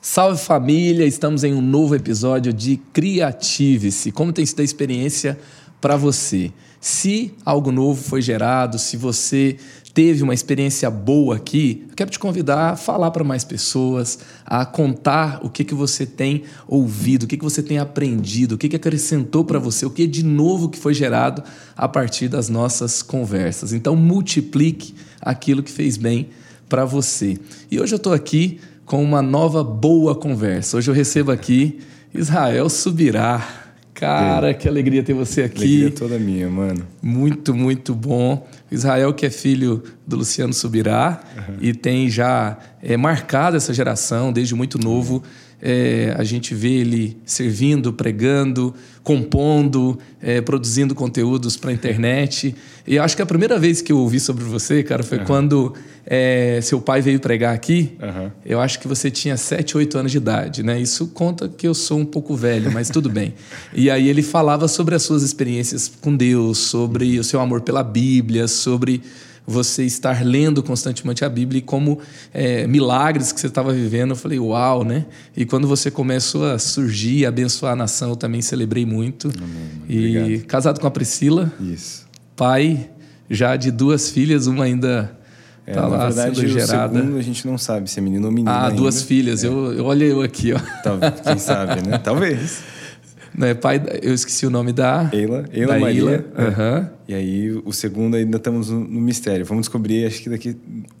Salve família, estamos em um novo episódio de Criative-se. Como tem sido a experiência para você? Se algo novo foi gerado, se você teve uma experiência boa aqui, eu quero te convidar a falar para mais pessoas, a contar o que, que você tem ouvido, o que, que você tem aprendido, o que, que acrescentou para você, o que de novo que foi gerado a partir das nossas conversas. Então, multiplique aquilo que fez bem para você. E hoje eu estou aqui com uma nova boa conversa. Hoje eu recebo aqui Israel Subirá. Cara, que alegria ter você aqui. Alegria toda minha, mano. Muito, muito bom. Israel, que é filho do Luciano Subirá uhum. e tem já é, marcado essa geração desde muito novo. Uhum é, a gente vê ele servindo, pregando, compondo, é, produzindo conteúdos para a internet. E acho que a primeira vez que eu ouvi sobre você, cara, foi uhum. quando é, seu pai veio pregar aqui. Uhum. Eu acho que você tinha 7, 8 anos de idade, né? Isso conta que eu sou um pouco velho, mas tudo bem. E aí ele falava sobre as suas experiências com Deus, sobre o seu amor pela Bíblia, sobre você estar lendo constantemente a Bíblia e como é, milagres que você estava vivendo. Eu falei, uau, né? E quando você começou a surgir, a abençoar a nação, eu também celebrei muito. Amém, e obrigado. casado com a Priscila. Isso. Pai já de duas filhas, uma ainda é, tá lá verdade, sendo gerada. Segundo a gente não sabe se é menino ou menina. Ah, ainda. duas filhas. É. Eu, eu olhei eu aqui, ó. Quem sabe, né? Talvez. Né, pai, eu esqueci o nome da. Eila, Eila da Maria. Uhum. E aí, o segundo ainda estamos no, no, mistério. Vamos descobrir, acho que daqui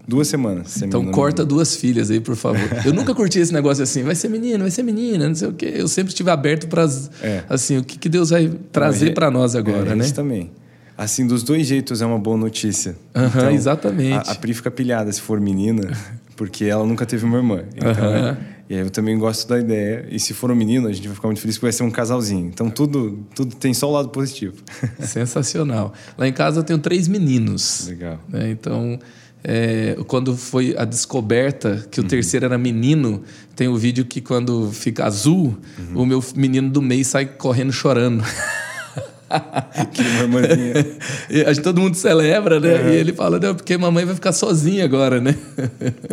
duas semanas. Então, corta duas filhas aí, por favor. eu nunca curti esse negócio assim, vai ser menino, vai ser menina, não sei o quê. Eu sempre estive aberto para é. assim, o que, que Deus vai trazer para nós agora, é, né? Isso também. Assim, dos dois jeitos é uma boa notícia. Uhum, então, exatamente. A, a Pri fica pilhada se for menina, porque ela nunca teve uma irmã. Então, uhum. E aí eu também gosto da ideia. E se for um menino, a gente vai ficar muito feliz porque vai ser um casalzinho. Então tudo, tudo tem só o lado positivo. Sensacional. Lá em casa eu tenho três meninos. Legal. Né? Então, é, quando foi a descoberta que o uhum. terceiro era menino, tem o um vídeo que quando fica azul, uhum. o meu menino do meio sai correndo chorando. que irmãzinha. a gente, todo mundo celebra, né? Uhum. E ele fala, não, porque mamãe vai ficar sozinha agora, né?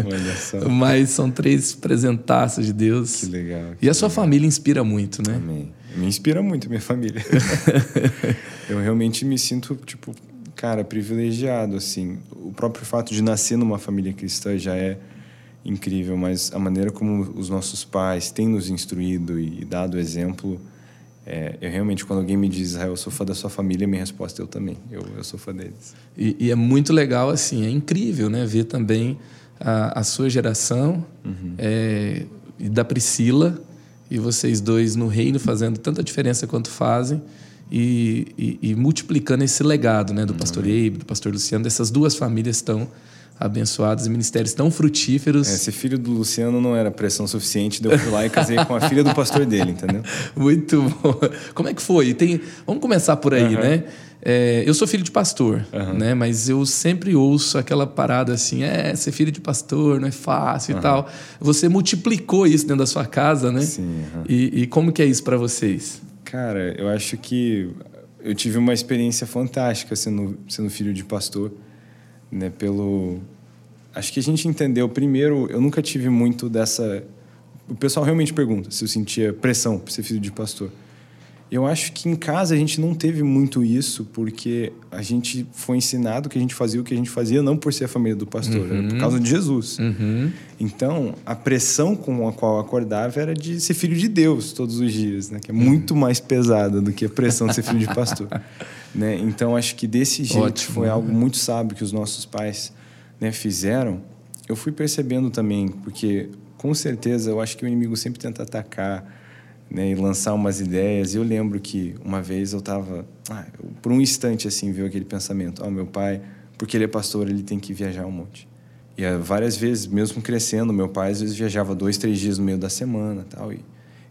Olha só. Mas são três presentaços de Deus. Que legal. Que e a sua legal. família inspira muito, né? Amém. Me inspira muito, minha família. eu realmente me sinto, tipo, cara, privilegiado, assim. O próprio fato de nascer numa família cristã já é incrível, mas a maneira como os nossos pais têm nos instruído e dado exemplo é, eu realmente, quando alguém me diz, Israel, eu sou fã da sua família, minha resposta é eu também. Eu, eu sou fã deles. E, e, é muito legal, assim, é incrível, né? Ver também a, a sua geração uhum. é, e da Priscila e vocês dois no reino fazendo tanta diferença quanto fazem e, e, e multiplicando esse legado, né? Do uhum. pastor Eibe, do pastor Luciano, dessas duas famílias tão abençoados e ministérios tão frutíferos. É, ser filho do Luciano não era pressão suficiente, deu fui lá e casei com a filha do pastor dele, entendeu? Muito bom. Como é que foi? Tem... Vamos começar por aí, uhum. né? É, eu sou filho de pastor, uhum. né? Mas eu sempre ouço aquela parada assim, é, ser filho de pastor não é fácil uhum. e tal. Você multiplicou isso dentro da sua casa, né? Sim. E, e como que é isso para vocês? Cara, eu acho que eu tive uma experiência fantástica sendo, sendo filho de pastor né? Pelo acho que a gente entendeu primeiro, eu nunca tive muito dessa o pessoal realmente pergunta se eu sentia pressão por ser filho de pastor. Eu acho que em casa a gente não teve muito isso, porque a gente foi ensinado que a gente fazia o que a gente fazia não por ser a família do pastor, uhum. era por causa de Jesus. Uhum. Então, a pressão com a qual eu acordava era de ser filho de Deus todos os dias, né? que é muito mais pesada do que a pressão de ser filho de pastor. né? Então, acho que desse jeito Ótimo. foi algo muito sábio que os nossos pais né, fizeram. Eu fui percebendo também, porque com certeza eu acho que o inimigo sempre tenta atacar né, e lançar umas ideias. Eu lembro que uma vez eu estava, ah, por um instante assim, veio aquele pensamento: oh, meu pai, porque ele é pastor, ele tem que viajar um monte. E uh, várias vezes, mesmo crescendo, meu pai às vezes viajava dois, três dias no meio da semana, tal. E,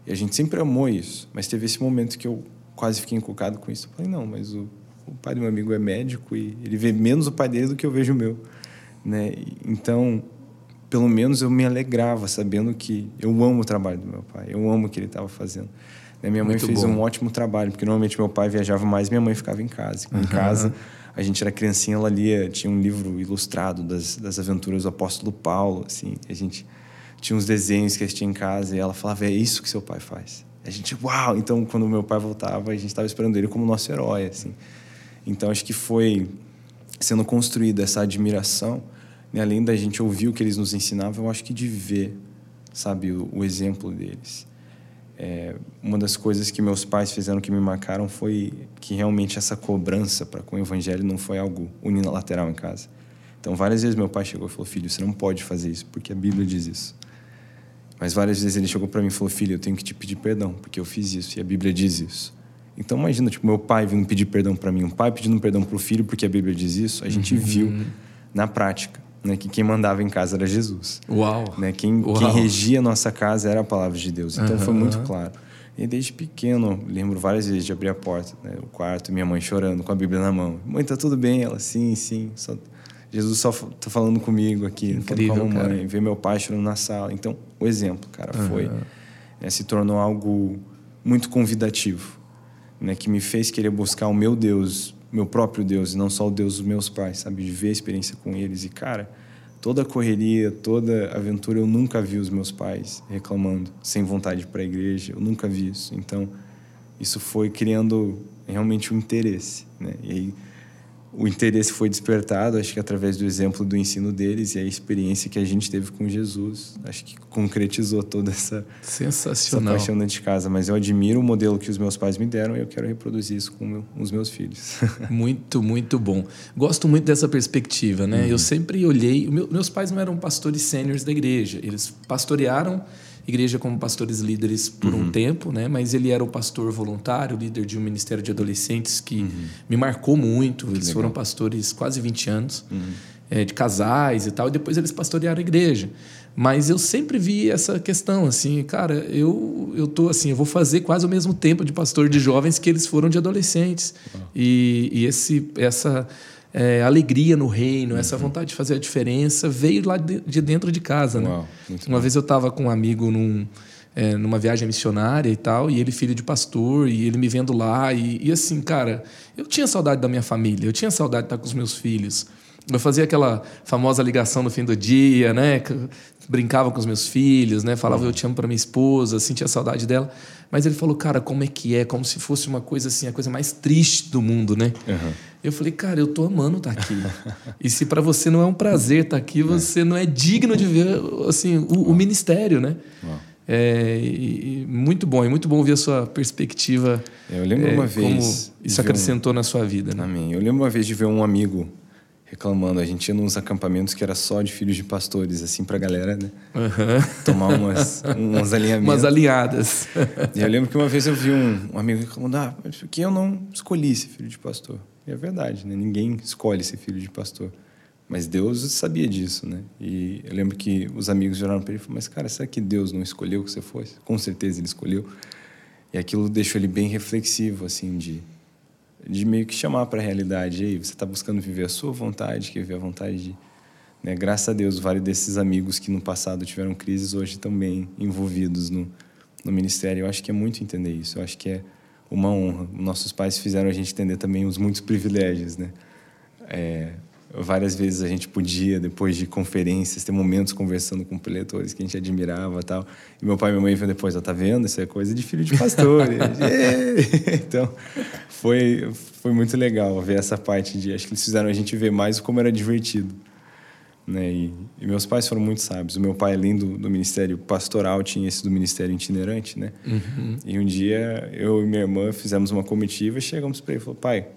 e a gente sempre amou isso. Mas teve esse momento que eu quase fiquei encucado com isso. Eu falei: não, mas o, o pai do meu amigo é médico e ele vê menos o pai dele do que eu vejo o meu, né? Então pelo menos eu me alegrava sabendo que eu amo o trabalho do meu pai, eu amo o que ele estava fazendo. Né? Minha mãe Muito fez bom. um ótimo trabalho, porque normalmente meu pai viajava mais, minha mãe ficava em casa. Em uhum. casa, a gente era criancinha, ela lia, tinha um livro ilustrado das, das aventuras do apóstolo Paulo, assim, a gente tinha uns desenhos que a gente tinha em casa e ela falava, é isso que seu pai faz. A gente, uau! Então, quando meu pai voltava, a gente estava esperando ele como nosso herói, assim. Então, acho que foi sendo construída essa admiração, né? além da gente ouvir o que eles nos ensinavam, eu acho que de ver, sabe, o, o exemplo deles. É, uma das coisas que meus pais fizeram que me marcaram foi que realmente essa cobrança para com o evangelho não foi algo unilateral em casa. Então, várias vezes meu pai chegou e falou: Filho, você não pode fazer isso, porque a Bíblia diz isso. Mas várias vezes ele chegou para mim e falou: Filho, eu tenho que te pedir perdão, porque eu fiz isso e a Bíblia diz isso. Então imagina, tipo, meu pai vindo pedir perdão para mim, um pai pedindo perdão para o filho porque a Bíblia diz isso. A gente uhum. viu na prática, né, que quem mandava em casa era Jesus. Uau. Né, quem, Uau. quem regia a nossa casa era a palavra de Deus. Então uhum. foi muito claro. E desde pequeno, lembro várias vezes de abrir a porta, né, o quarto, minha mãe chorando com a Bíblia na mão. Mãe, tá tudo bem? Ela, sim, sim. Só... Jesus só tá falando comigo aqui, Incrível, falando com a mamãe, ver meu pai chorando na sala. Então, o exemplo, cara, uhum. foi é, se tornou algo muito convidativo, né, que me fez querer buscar o meu Deus, meu próprio Deus, e não só o Deus dos meus pais, sabe, de ver a experiência com eles. E cara, toda a correria, toda a aventura, eu nunca vi os meus pais reclamando, sem vontade para a igreja. Eu nunca vi isso. Então, isso foi criando realmente um interesse, né? E aí o interesse foi despertado, acho que através do exemplo do ensino deles e a experiência que a gente teve com Jesus, acho que concretizou toda essa, Sensacional. essa paixão dentro de casa. Mas eu admiro o modelo que os meus pais me deram e eu quero reproduzir isso com meu, os meus filhos. muito, muito bom. Gosto muito dessa perspectiva, né? Uhum. Eu sempre olhei... meus pais não eram pastores sêniores da igreja, eles pastorearam igreja como pastores líderes por uhum. um tempo, né? Mas ele era o pastor voluntário, líder de um ministério de adolescentes que uhum. me marcou muito. Que eles legal. foram pastores quase 20 anos, uhum. é, de casais e tal. E depois eles pastorearam a igreja. Mas eu sempre vi essa questão, assim, cara, eu, eu tô assim, eu vou fazer quase o mesmo tempo de pastor de jovens que eles foram de adolescentes. E, e esse, essa é, alegria no reino, uhum. essa vontade de fazer a diferença veio lá de, dentro de casa, né? Uau, Uma bom. vez eu estava com um amigo num, é, numa viagem missionária e tal, e ele filho de pastor, e ele me vendo lá, e, e, assim, cara, eu tinha saudade da minha família, eu tinha saudade de estar com os meus filhos. Eu fazia aquela famosa ligação no fim do dia, né? Brincava com os meus filhos, né? Falava eu te amo para minha esposa, sentia saudade dela. Mas ele falou, cara, como é que é? Como se fosse uma coisa assim, a coisa mais triste do mundo, né? Uhum. Eu falei, cara, eu tô amando estar tá aqui. e se para você não é um prazer estar tá aqui, é. você é. não é digno de ver assim o, o ministério, né? É, e, e muito bom, é muito bom ver a sua perspectiva. Eu lembro é, uma vez. Como isso acrescentou um... na sua vida, né? Amém. Eu lembro uma vez de ver um amigo reclamando. A gente ia nos acampamentos que era só de filhos de pastores, assim, pra galera, né? Uhum. Tomar umas, umas alinhamentos. umas alinhadas. E eu lembro que uma vez eu vi um, um amigo reclamando, ah, porque eu não escolhi ser filho de pastor. E é verdade, né? Ninguém escolhe ser filho de pastor. Mas Deus sabia disso, né? E eu lembro que os amigos viraram para ele e falaram, mas cara, será que Deus não escolheu que você fosse? Com certeza ele escolheu. E aquilo deixou ele bem reflexivo, assim, de de meio que chamar para a realidade. Aí, você está buscando viver a sua vontade, quer viver a vontade de. Né? Graças a Deus, vários desses amigos que no passado tiveram crises hoje bem envolvidos no, no ministério. Eu acho que é muito entender isso. Eu acho que é uma honra. Nossos pais fizeram a gente entender também os muitos privilégios, né? É, várias vezes a gente podia, depois de conferências, ter momentos conversando com preletores que a gente admirava tal. E meu pai e minha mãe viram depois, ó, tá vendo? Isso é coisa de filho de pastor. então, foi, foi muito legal ver essa parte de... Acho que eles fizeram a gente ver mais como era divertido. Né? E, e meus pais foram muito sábios. O meu pai, além do, do ministério pastoral, tinha esse do ministério itinerante, né? Uhum. E um dia, eu e minha irmã fizemos uma comitiva e chegamos para ele e falou, pai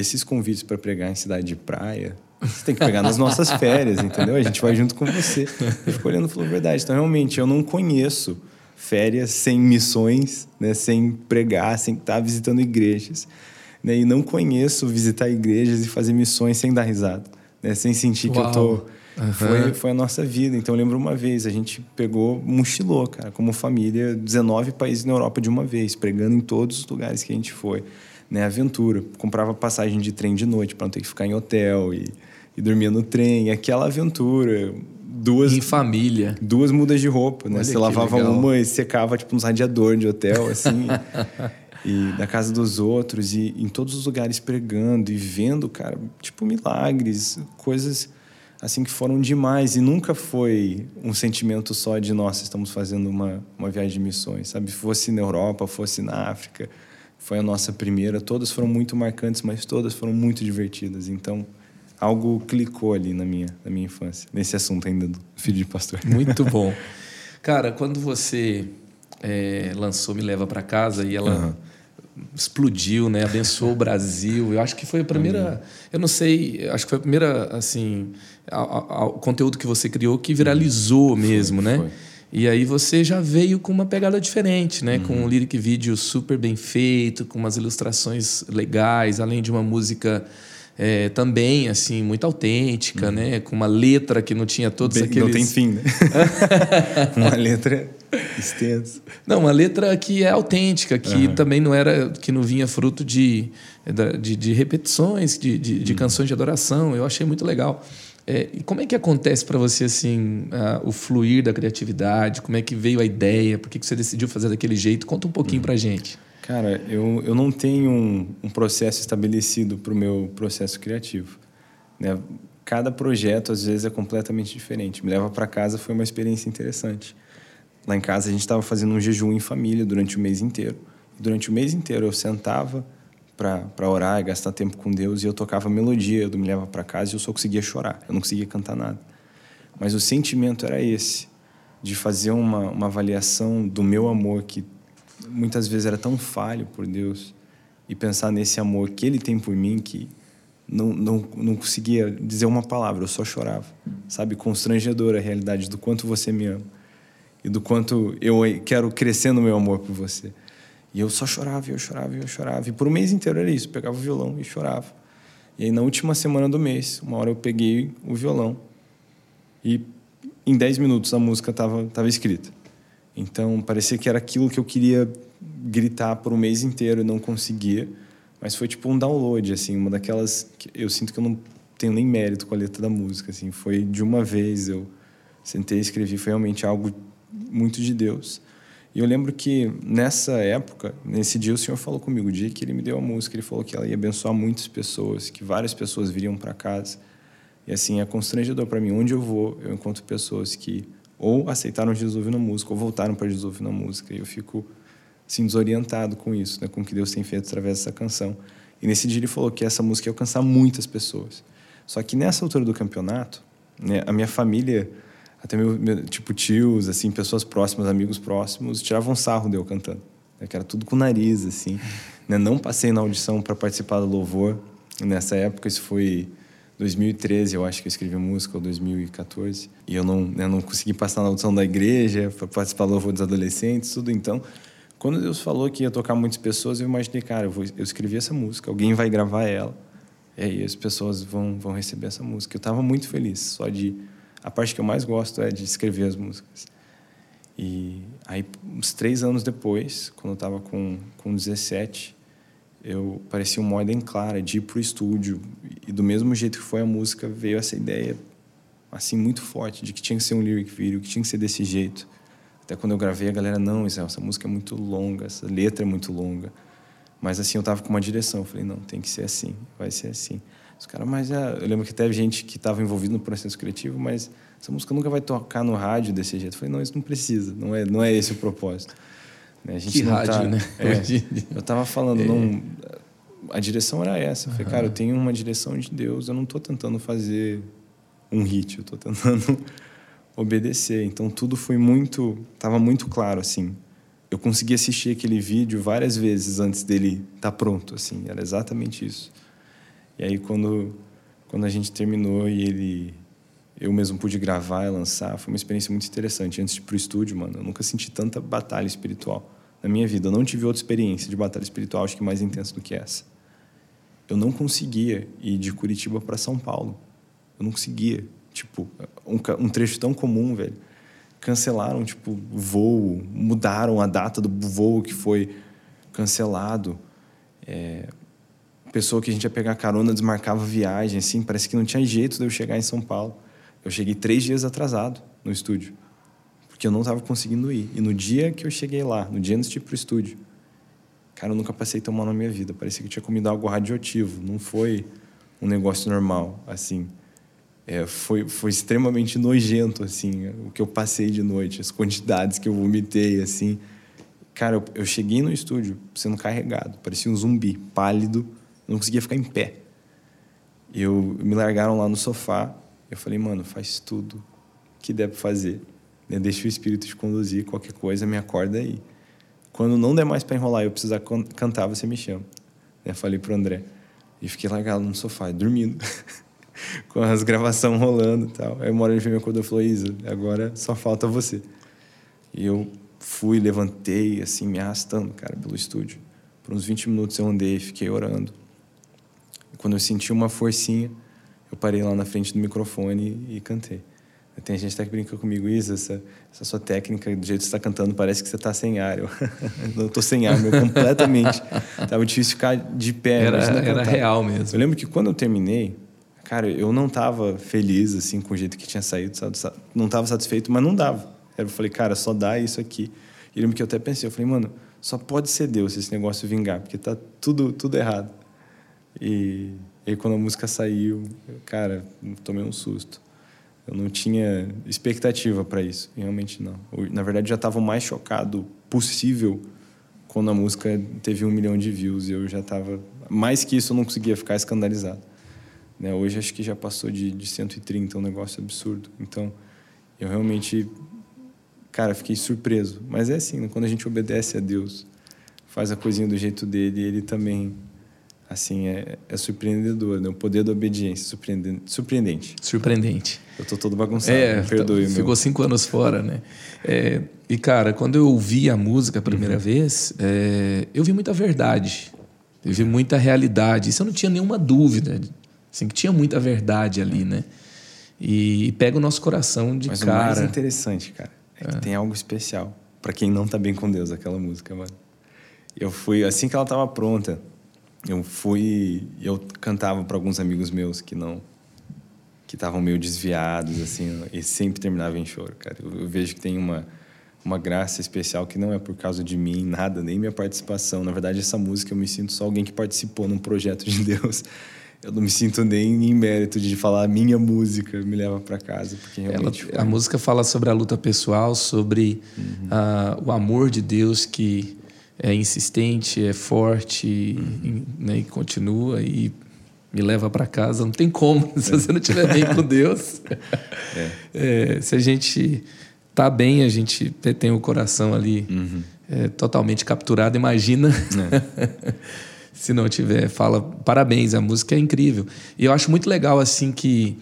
esses convites para pregar em cidade de praia, você tem que pegar nas nossas férias, entendeu? A gente vai junto com você. Ele ficou olhando e falou, verdade. Então, realmente, eu não conheço férias sem missões, né? sem pregar, sem estar visitando igrejas. Né? E não conheço visitar igrejas e fazer missões sem dar risada, né? sem sentir Uau. que eu tô... Uhum. Foi, foi a nossa vida. Então, eu lembro uma vez, a gente pegou, mochilou, cara, como família, 19 países na Europa de uma vez, pregando em todos os lugares que a gente foi né, aventura. Comprava passagem de trem de noite para não ter que ficar em hotel e, e dormia no trem. Aquela aventura, duas. Em família. Duas mudas de roupa, né? Olha Você lavava legal. uma e secava, tipo, uns radiador de hotel, assim. e da casa dos outros, e em todos os lugares pregando e vendo, cara, tipo, milagres, coisas assim que foram demais. E nunca foi um sentimento só de, nossa, estamos fazendo uma, uma viagem de missões, sabe? Fosse na Europa, fosse na África. Foi a nossa primeira. Todas foram muito marcantes, mas todas foram muito divertidas. Então algo clicou ali na minha, na minha infância, nesse assunto ainda do filho de pastor. Muito bom. Cara, quando você é, lançou Me Leva para Casa e ela uhum. explodiu, né? Abençoou o Brasil. Eu acho que foi a primeira, uhum. eu não sei, acho que foi a primeira, assim, o conteúdo que você criou que viralizou mesmo, foi, né? Foi. E aí você já veio com uma pegada diferente, né? Uhum. Com um lyric vídeo super bem feito, com umas ilustrações legais, além de uma música é, também assim muito autêntica, uhum. né? Com uma letra que não tinha todos Bem, aqueles. Não tem fim, né? uma letra extensa. Não, uma letra que é autêntica, que uhum. também não era, que não vinha fruto de, de, de repetições, de, de, de uhum. canções de adoração. Eu achei muito legal. É, como é que acontece para você assim uh, o fluir da criatividade? Como é que veio a ideia? Por que, que você decidiu fazer daquele jeito? Conta um pouquinho uhum. para gente. Cara, eu, eu não tenho um, um processo estabelecido para o meu processo criativo. Né? Cada projeto, às vezes, é completamente diferente. Me leva para casa foi uma experiência interessante. Lá em casa, a gente estava fazendo um jejum em família durante o mês inteiro. Durante o mês inteiro, eu sentava para orar e gastar tempo com Deus e eu tocava melodia do Me Leva para Casa e eu só conseguia chorar. Eu não conseguia cantar nada. Mas o sentimento era esse, de fazer uma, uma avaliação do meu amor que muitas vezes era tão falho por Deus e pensar nesse amor que Ele tem por mim que não, não, não conseguia dizer uma palavra, eu só chorava. Sabe, constrangedora a realidade do quanto você me ama e do quanto eu quero crescer no meu amor por você. E eu só chorava, eu chorava, eu chorava. E por um mês inteiro era isso, eu pegava o violão e chorava. E aí na última semana do mês, uma hora eu peguei o violão e em 10 minutos a música estava tava escrita. Então, parecia que era aquilo que eu queria gritar por um mês inteiro e não conseguia. Mas foi tipo um download, assim, uma daquelas que eu sinto que eu não tenho nem mérito com a letra da música, assim. Foi de uma vez, eu sentei e escrevi, foi realmente algo muito de Deus. E eu lembro que nessa época, nesse dia, o Senhor falou comigo. O dia que Ele me deu a música, Ele falou que ela ia abençoar muitas pessoas, que várias pessoas viriam para casa. E assim, é constrangedor para mim. Onde eu vou, eu encontro pessoas que ou aceitaram Jesus ouvindo música, ou voltaram para Jesus ouvindo música. E eu fico assim, desorientado com isso, né, com o que Deus tem feito através dessa canção. E nesse dia ele falou que essa música ia alcançar muitas pessoas. Só que nessa altura do campeonato, né, a minha família, até meu, meu, tipo tios, assim, pessoas próximas, amigos próximos, tiravam sarro de eu cantando. Né, que era tudo com nariz, assim. Né, não passei na audição para participar do louvor. Nessa época, isso foi 2013, eu acho que eu escrevi música, ou 2014. E eu não, eu não consegui passar na audição da igreja, para participar do louvor dos adolescentes, tudo. Então, quando Deus falou que ia tocar muitas pessoas, eu imaginei, cara, eu, vou, eu escrevi essa música, alguém vai gravar ela. E aí as pessoas vão, vão receber essa música. Eu estava muito feliz, só de... A parte que eu mais gosto é de escrever as músicas. E aí, uns três anos depois, quando eu estava com, com 17, eu parecia uma ordem clara de ir pro estúdio. E do mesmo jeito que foi a música veio essa ideia assim muito forte de que tinha que ser um lyric video que tinha que ser desse jeito. Até quando eu gravei a galera não Israel, essa música é muito longa essa letra é muito longa. Mas assim eu tava com uma direção. Eu falei não tem que ser assim vai ser assim os caras mas é... eu lembro que teve gente que estava envolvido no processo criativo mas essa música nunca vai tocar no rádio desse jeito eu falei não isso não precisa não é não é esse o propósito né? A gente que rádio, tá, né? É, eu estava falando, é. não, a direção era essa. Eu falei, uhum. cara, eu tenho uma direção de Deus, eu não estou tentando fazer um hit, eu estou tentando obedecer. Então tudo foi muito, estava muito claro assim. Eu consegui assistir aquele vídeo várias vezes antes dele estar tá pronto, assim, era exatamente isso. E aí quando quando a gente terminou e ele eu mesmo pude gravar e lançar, foi uma experiência muito interessante. Antes de ir pro estúdio, mano, eu nunca senti tanta batalha espiritual na minha vida. Eu não tive outra experiência de batalha espiritual, acho que mais intensa do que essa. Eu não conseguia ir de Curitiba para São Paulo. Eu não conseguia. Tipo, um, um trecho tão comum, velho. Cancelaram, tipo, voo, mudaram a data do voo que foi cancelado. É, pessoa que a gente ia pegar carona desmarcava viagem, assim, parece que não tinha jeito de eu chegar em São Paulo. Eu cheguei três dias atrasado no estúdio, porque eu não estava conseguindo ir. E no dia que eu cheguei lá, no dia antes de ir pro estúdio, cara, eu nunca passei tão mal na minha vida. Parecia que eu tinha comido algo radioativo. Não foi um negócio normal, assim. É, foi, foi extremamente nojento, assim, o que eu passei de noite, as quantidades que eu vomitei, assim. Cara, eu, eu cheguei no estúdio sendo carregado, parecia um zumbi, pálido, não conseguia ficar em pé. Eu me largaram lá no sofá, eu falei, mano, faz tudo que der fazer. Né? Deixa o espírito te conduzir, qualquer coisa, me acorda aí. Quando não der mais para enrolar, eu precisar cantar, você me chama. Eu falei pro André. E fiquei largado no sofá, dormindo. com as gravações rolando e tal. Aí uma hora ele me acordou e falou, Isa, agora só falta você. E eu fui, levantei, assim, me arrastando, cara, pelo estúdio. Por uns 20 minutos eu andei, fiquei orando. Quando eu senti uma forcinha, eu parei lá na frente do microfone e cantei. Tem gente até que brinca comigo, Isa, essa, essa sua técnica, do jeito que você está cantando, parece que você está sem ar. Eu não estou sem ar, meu, completamente. Tava difícil ficar de pé. Era, era real mesmo. Eu lembro que quando eu terminei, cara, eu não estava feliz, assim, com o jeito que tinha saído, não estava satisfeito, mas não dava. Eu falei, cara, só dá isso aqui. E eu lembro que eu até pensei, eu falei, mano, só pode ser Deus esse negócio vingar, porque tá tudo, tudo errado. E, aí quando a música saiu, cara, tomei um susto. Eu não tinha expectativa para isso, realmente não. Eu, na verdade, já estava o mais chocado possível quando a música teve um milhão de views e eu já estava mais que isso eu não conseguia ficar escandalizado né? Hoje acho que já passou de, de 130, um negócio absurdo. Então, eu realmente, cara, fiquei surpreso. Mas é assim, quando a gente obedece a Deus, faz a coisinha do jeito dele, ele também, assim, é, é surpreendedor, né? O poder da obediência, surpreendente. Surpreendente. surpreendente. Eu tô todo bagunçado, é, perdoe, Ficou meu. cinco anos fora, né? É, e, cara, quando eu ouvi a música a primeira uhum. vez, é, eu vi muita verdade. Eu vi muita realidade. Isso eu não tinha nenhuma dúvida Assim, que tinha muita verdade ali, né? E, pega o nosso coração de Mas cara. Mas o mais interessante, cara, é, é. que tem algo especial para quem não tá bem com Deus, aquela música, mano. Eu fui, assim que ela tava pronta, eu fui, eu cantava para alguns amigos meus que não que estavam meio desviados assim, e sempre terminava em choro, cara. Eu, eu, vejo que tem uma uma graça especial que não é por causa de mim, nada, nem minha participação. Na verdade, essa música eu me sinto só alguém que participou num projeto de Deus eu não me sinto nem em mérito de falar a minha música me leva para casa porque realmente Ela, a música fala sobre a luta pessoal sobre uhum. uh, o amor de Deus que é insistente é forte uhum. e, né, e continua e me leva para casa não tem como se você não estiver bem com Deus é. É, se a gente tá bem a gente tem o coração ali uhum. é, totalmente capturado imagina é. se não tiver, fala parabéns, a música é incrível. E eu acho muito legal assim que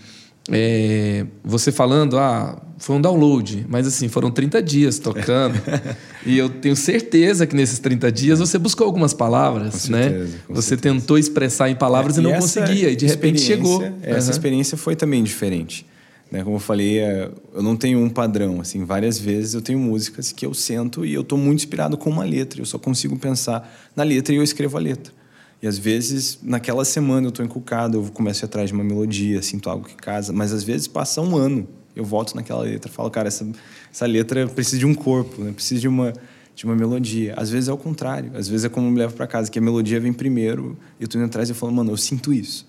é, você falando, ah, foi um download, mas assim, foram 30 dias tocando. e eu tenho certeza que nesses 30 dias você buscou algumas palavras, com né? Certeza, você certeza. tentou expressar em palavras é, e não conseguia, e de repente chegou. Essa uhum. experiência foi também diferente. Né? Como eu falei, é, eu não tenho um padrão. Assim, várias vezes eu tenho músicas que eu sento e eu estou muito inspirado com uma letra. Eu só consigo pensar na letra e eu escrevo a letra. E às vezes, naquela semana eu estou encucado, eu começo a ir atrás de uma melodia, sinto algo que casa, mas às vezes passa um ano, eu volto naquela letra, falo, cara, essa, essa letra precisa de um corpo, né? precisa de uma, de uma melodia. Às vezes é o contrário, às vezes é como eu me levo para casa, que a melodia vem primeiro, e eu estou indo atrás e eu falo, mano, eu sinto isso.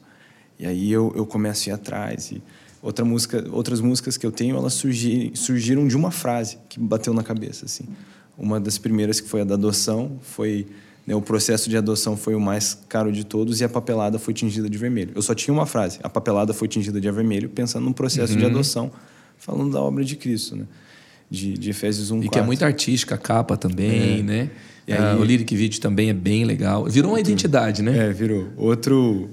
E aí eu, eu começo a ir atrás. E outra música, outras músicas que eu tenho, elas surgi, surgiram de uma frase que bateu na cabeça. assim. Uma das primeiras, que foi a da adoção, foi o processo de adoção foi o mais caro de todos e a papelada foi tingida de vermelho. Eu só tinha uma frase: a papelada foi tingida de vermelho, pensando no processo uhum. de adoção, falando da obra de Cristo, né? De, de Efésios 1, E 4. que é muito artística a capa também, é. né? E aí, ah, o Lyric Video também é bem legal. Virou uma identidade, né? É, virou. Outro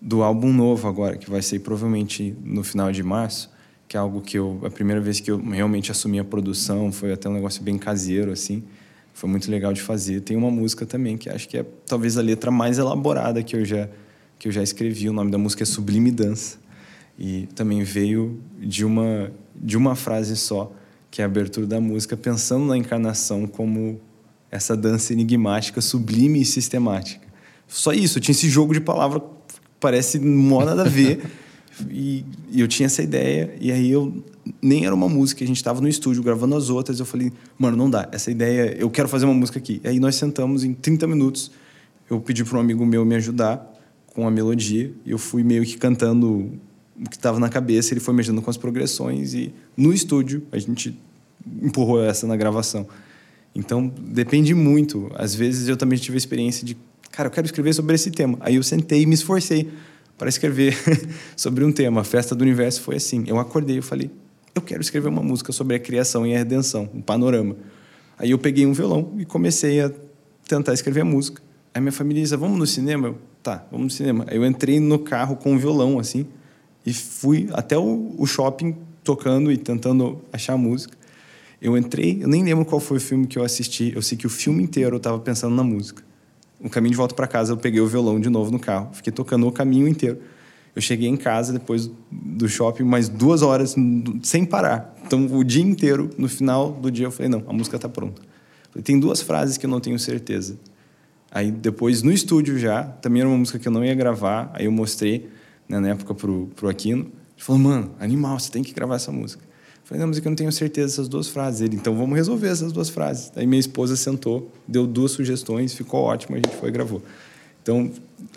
do álbum novo agora, que vai ser provavelmente no final de março, que é algo que eu... A primeira vez que eu realmente assumi a produção, foi até um negócio bem caseiro, assim foi muito legal de fazer. Tem uma música também que acho que é talvez a letra mais elaborada que eu já que eu já escrevi. O nome da música é Sublime Dança e também veio de uma de uma frase só, que é a abertura da música, pensando na encarnação como essa dança enigmática, sublime e sistemática. Só isso, tinha esse jogo de palavra parece mó nada a ver. E, e, eu tinha essa ideia, e aí eu nem era uma música, a gente estava no estúdio gravando as outras. Eu falei, mano, não dá, essa ideia, eu quero fazer uma música aqui. E aí nós sentamos em 30 minutos. Eu pedi para um amigo meu me ajudar com a melodia, e eu fui meio que cantando o que estava na cabeça, ele foi me ajudando com as progressões, e no estúdio a gente empurrou essa na gravação. Então depende muito. Às vezes eu também tive a experiência de, cara, eu quero escrever sobre esse tema. Aí eu sentei e me esforcei para escrever sobre um tema. A festa do universo foi assim. Eu acordei e falei, eu quero escrever uma música sobre a criação e a redenção, um panorama. Aí eu peguei um violão e comecei a tentar escrever a música. Aí minha família disse, vamos no cinema? Eu, tá, vamos no cinema. Aí eu entrei no carro com um violão, assim, e fui até o, o shopping tocando e tentando achar música. Eu entrei, eu nem lembro qual foi o filme que eu assisti. Eu sei que o filme inteiro eu estava pensando na música. No caminho de volta para casa, eu peguei o violão de novo no carro, fiquei tocando o caminho inteiro. Eu cheguei em casa depois do shopping mais duas horas sem parar. Então, o dia inteiro, no final do dia, eu falei: não, a música está pronta. Falei, Tem duas frases que eu não tenho certeza. Aí, depois, no estúdio já, também era uma música que eu não ia gravar. Aí eu mostrei, né, na época, pro, pro Aquino. Ele falou: mano, animal, você tem que gravar essa música. Falei, não, mas é que eu não tenho certeza dessas duas frases. Ele, então vamos resolver essas duas frases. Aí minha esposa sentou, deu duas sugestões, ficou ótimo, a gente foi e gravou. Então,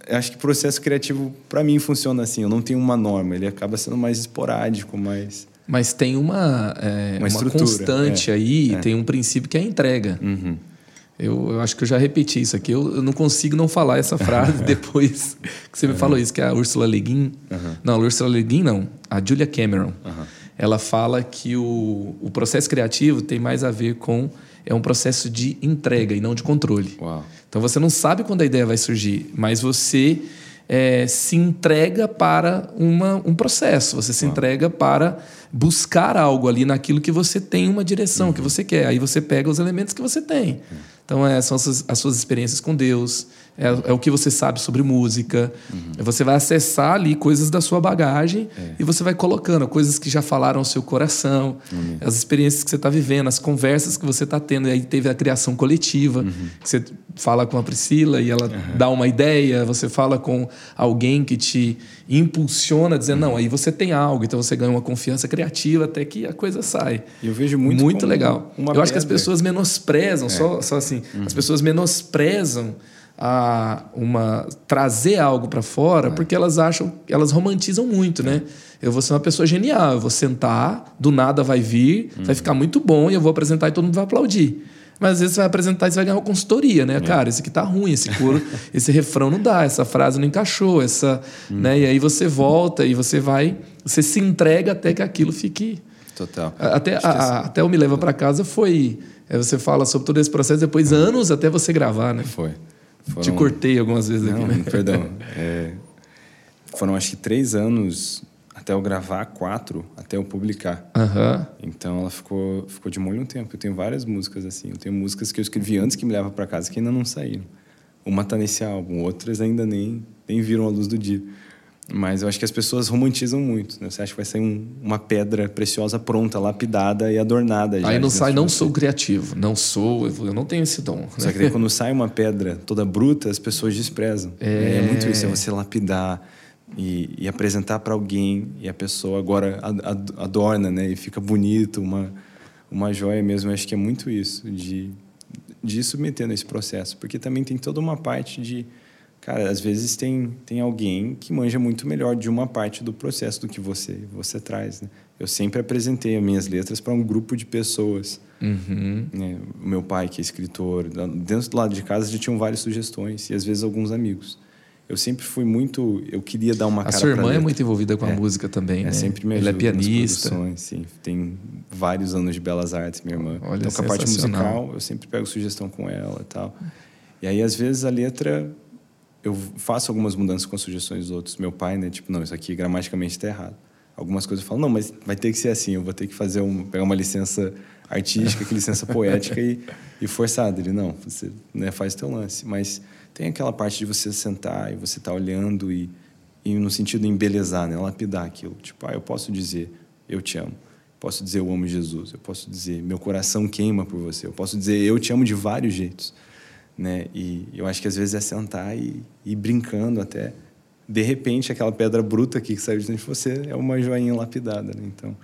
acho que o processo criativo, para mim, funciona assim. Eu não tenho uma norma, ele acaba sendo mais esporádico, mais. Mas tem uma, é, uma, uma constante é, aí, é. tem um princípio que é a entrega. Uhum. Eu, eu, acho que eu já repeti isso aqui. Eu, eu não consigo não falar essa frase depois que você me falou isso, que é a Ursula Le Guin. Uhum. Não, a Ursula Le Guin não. A Julia Cameron. Uhum ela fala que o, o processo criativo tem mais a ver com é um processo de entrega e não de controle. Uau. Então você não sabe quando a ideia vai surgir, mas você é, se entrega para uma, um processo, você se Uau. entrega para buscar algo ali naquilo que você tem uma direção, uhum. que você quer. Aí você pega os elementos que você tem. Uhum. Então, é, são as suas, as suas experiências com Deus, é, é, o que você sabe sobre música. Uhum. Você vai acessar ali coisas da sua bagagem é. e você vai colocando coisas que já falaram ao seu coração, uhum. as experiências que você está vivendo, as conversas que você está tendo. E aí teve a criação coletiva, uhum. que você fala com a Priscila e ela dá uma ideia, você fala com alguém que te impulsiona, dizendo, não, aí você tem algo, então você ganha uma confiança criativa até que a coisa sai. Eu vejo muito Muito legal. Eu pedra. acho que as pessoas menosprezam, é. só, só assim, as pessoas menosprezam a uma trazer algo para fora, é. porque elas acham, elas romantizam muito, né? Eu vou ser uma pessoa genial, eu vou sentar, do nada vai vir, uhum. vai ficar muito bom e eu vou apresentar e todo mundo vai aplaudir. Mas às vezes você vai apresentar e você vai ganhar uma consultoria, né? É. Cara, esse aqui tá ruim, esse coro, esse refrão não dá, essa frase não encaixou, essa, uhum. né? E aí você volta e você vai, você se entrega até que aquilo fique Total. Até, a, assim. até o Me Leva para Casa foi. É, você fala sobre todo esse processo, depois uhum. anos até você gravar, né? Foi. Foram... Te cortei algumas vezes Não, aqui, né? Perdão. É, foram acho que três anos até eu gravar, quatro até eu publicar. Uhum. Então ela ficou, ficou de molho um tempo. Eu tenho várias músicas assim. Eu tenho músicas que eu escrevi antes que me leva para casa que ainda não saíram. Uma tá nesse álbum, outras ainda nem, nem viram a luz do dia. Mas eu acho que as pessoas romantizam muito. Né? Você acha que vai sair um, uma pedra preciosa pronta, lapidada e adornada. Aí não sai, não sou criativo, não sou, eu não tenho esse dom. Só que daí, quando sai uma pedra toda bruta, as pessoas desprezam. É, é muito isso, é você lapidar e, e apresentar para alguém e a pessoa agora adorna, né? E fica bonito, uma, uma joia mesmo. Eu acho que é muito isso, de, de ir submetendo esse processo. Porque também tem toda uma parte de Cara, às vezes tem, tem alguém que manja muito melhor de uma parte do processo do que você você traz. Né? Eu sempre apresentei as minhas letras para um grupo de pessoas. Uhum. Né? O meu pai, que é escritor, dentro do lado de casa já tinham várias sugestões e às vezes alguns amigos. Eu sempre fui muito. Eu queria dar uma a cara. A sua irmã é muito envolvida com a é, música também, é, né? sempre me Ela é pianista. Sim, tem vários anos de belas artes, minha irmã. Olha, então, com a parte musical, eu sempre pego sugestão com ela e tal. E aí, às vezes, a letra eu faço algumas mudanças com sugestões dos outros. Meu pai, né? Tipo, não, isso aqui gramaticamente está errado. Algumas coisas eu falo, não, mas vai ter que ser assim. Eu vou ter que fazer um, pegar uma licença artística, que licença poética e, e forçada. Ele, não, você né, faz teu lance. Mas tem aquela parte de você sentar e você estar tá olhando e, e no sentido de embelezar, né? Lapidar aquilo. Tipo, ah, eu posso dizer, eu te amo. Posso dizer, eu amo Jesus. Eu posso dizer, meu coração queima por você. Eu posso dizer, eu te amo de vários jeitos né? E eu acho que às vezes é sentar e ir brincando até de repente, aquela pedra bruta aqui que saiu de dentro de você é uma joinha lapidada. Né? Então,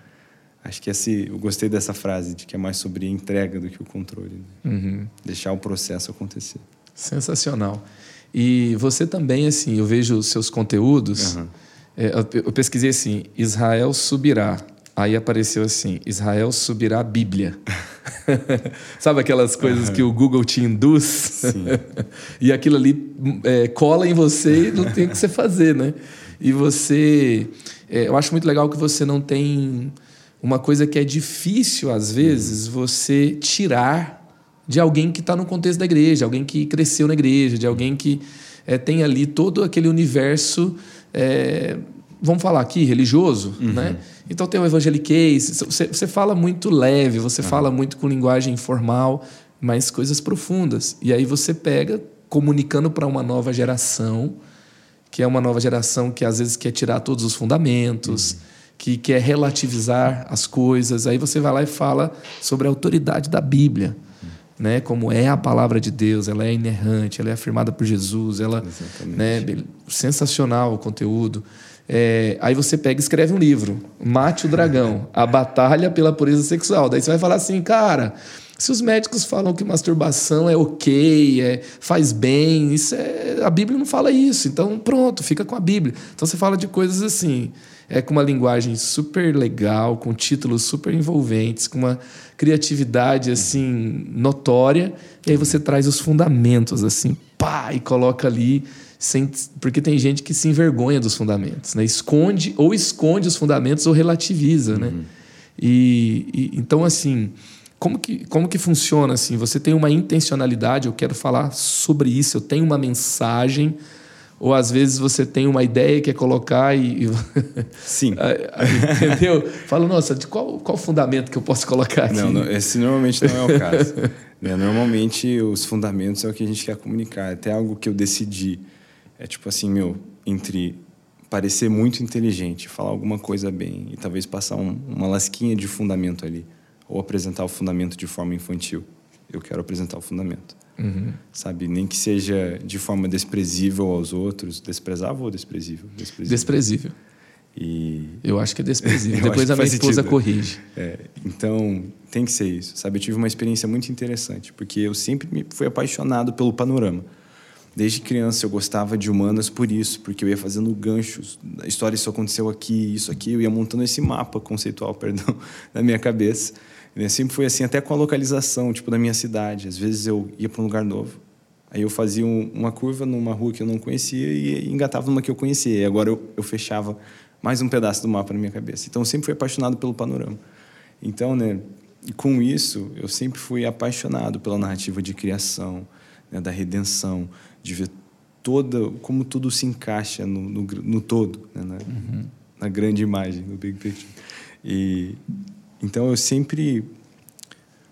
acho que esse, eu gostei dessa frase, de que é mais sobre a entrega do que o controle. Né? Uhum. Deixar o processo acontecer. Sensacional. E você também, assim, eu vejo os seus conteúdos. Uhum. É, eu pesquisei assim: Israel subirá. Aí apareceu assim: Israel subirá a Bíblia. Sabe aquelas coisas uhum. que o Google te induz? Sim. e aquilo ali é, cola em você e não tem o que você fazer, né? E você. É, eu acho muito legal que você não tem uma coisa que é difícil, às vezes, uhum. você tirar de alguém que está no contexto da igreja, alguém que cresceu na igreja, de alguém que é, tem ali todo aquele universo. É, vamos falar aqui, religioso, uhum. né? Então tem o evangeliquez, você, você fala muito leve, você uhum. fala muito com linguagem informal, mas coisas profundas. E aí você pega comunicando para uma nova geração, que é uma nova geração que às vezes quer tirar todos os fundamentos, uhum. que quer relativizar as coisas. Aí você vai lá e fala sobre a autoridade da Bíblia. Né, como é a palavra de Deus, ela é inerrante, ela é afirmada por Jesus, ela, né, sensacional o conteúdo. É, aí você pega e escreve um livro, Mate o Dragão, A Batalha pela Pureza Sexual. Daí você vai falar assim, cara, se os médicos falam que masturbação é ok, é, faz bem, isso é, a Bíblia não fala isso. Então, pronto, fica com a Bíblia. Então você fala de coisas assim, é com uma linguagem super legal, com títulos super envolventes, com uma criatividade assim notória, e aí você traz os fundamentos assim, pá, e coloca ali sem, porque tem gente que se envergonha dos fundamentos, né? Esconde ou esconde os fundamentos ou relativiza, né? uhum. né? E, e, então assim, como que, como que funciona assim? Você tem uma intencionalidade, eu quero falar sobre isso, eu tenho uma mensagem, ou às vezes você tem uma ideia que é colocar e. Sim. Entendeu? Fala, nossa, de qual, qual fundamento que eu posso colocar aqui? Não, não esse normalmente não é o caso. né? Normalmente os fundamentos é o que a gente quer comunicar. É até algo que eu decidi é tipo assim, meu, entre parecer muito inteligente, falar alguma coisa bem e talvez passar um, uma lasquinha de fundamento ali, ou apresentar o fundamento de forma infantil. Eu quero apresentar o fundamento. Uhum. Sabe? Nem que seja de forma desprezível aos outros. Desprezável ou desprezível? Desprezível. desprezível. E... Eu acho que é desprezível. Depois a minha esposa sentido. corrige. É, então, tem que ser isso. Sabe? Eu tive uma experiência muito interessante, porque eu sempre me fui apaixonado pelo panorama. Desde criança eu gostava de humanas por isso, porque eu ia fazendo ganchos. A história isso aconteceu aqui, isso aqui, eu ia montando esse mapa conceitual, perdão, na minha cabeça. E sempre foi assim, até com a localização, tipo, da minha cidade. Às vezes eu ia para um lugar novo, aí eu fazia um, uma curva numa rua que eu não conhecia e engatava numa que eu conhecia. E agora eu, eu fechava mais um pedaço do mapa na minha cabeça. Então eu sempre fui apaixonado pelo panorama. Então, né, com isso, eu sempre fui apaixonado pela narrativa de criação, né, da redenção, de ver toda como tudo se encaixa no, no, no todo, né? na, uhum. na, grande imagem, no big picture. E então eu sempre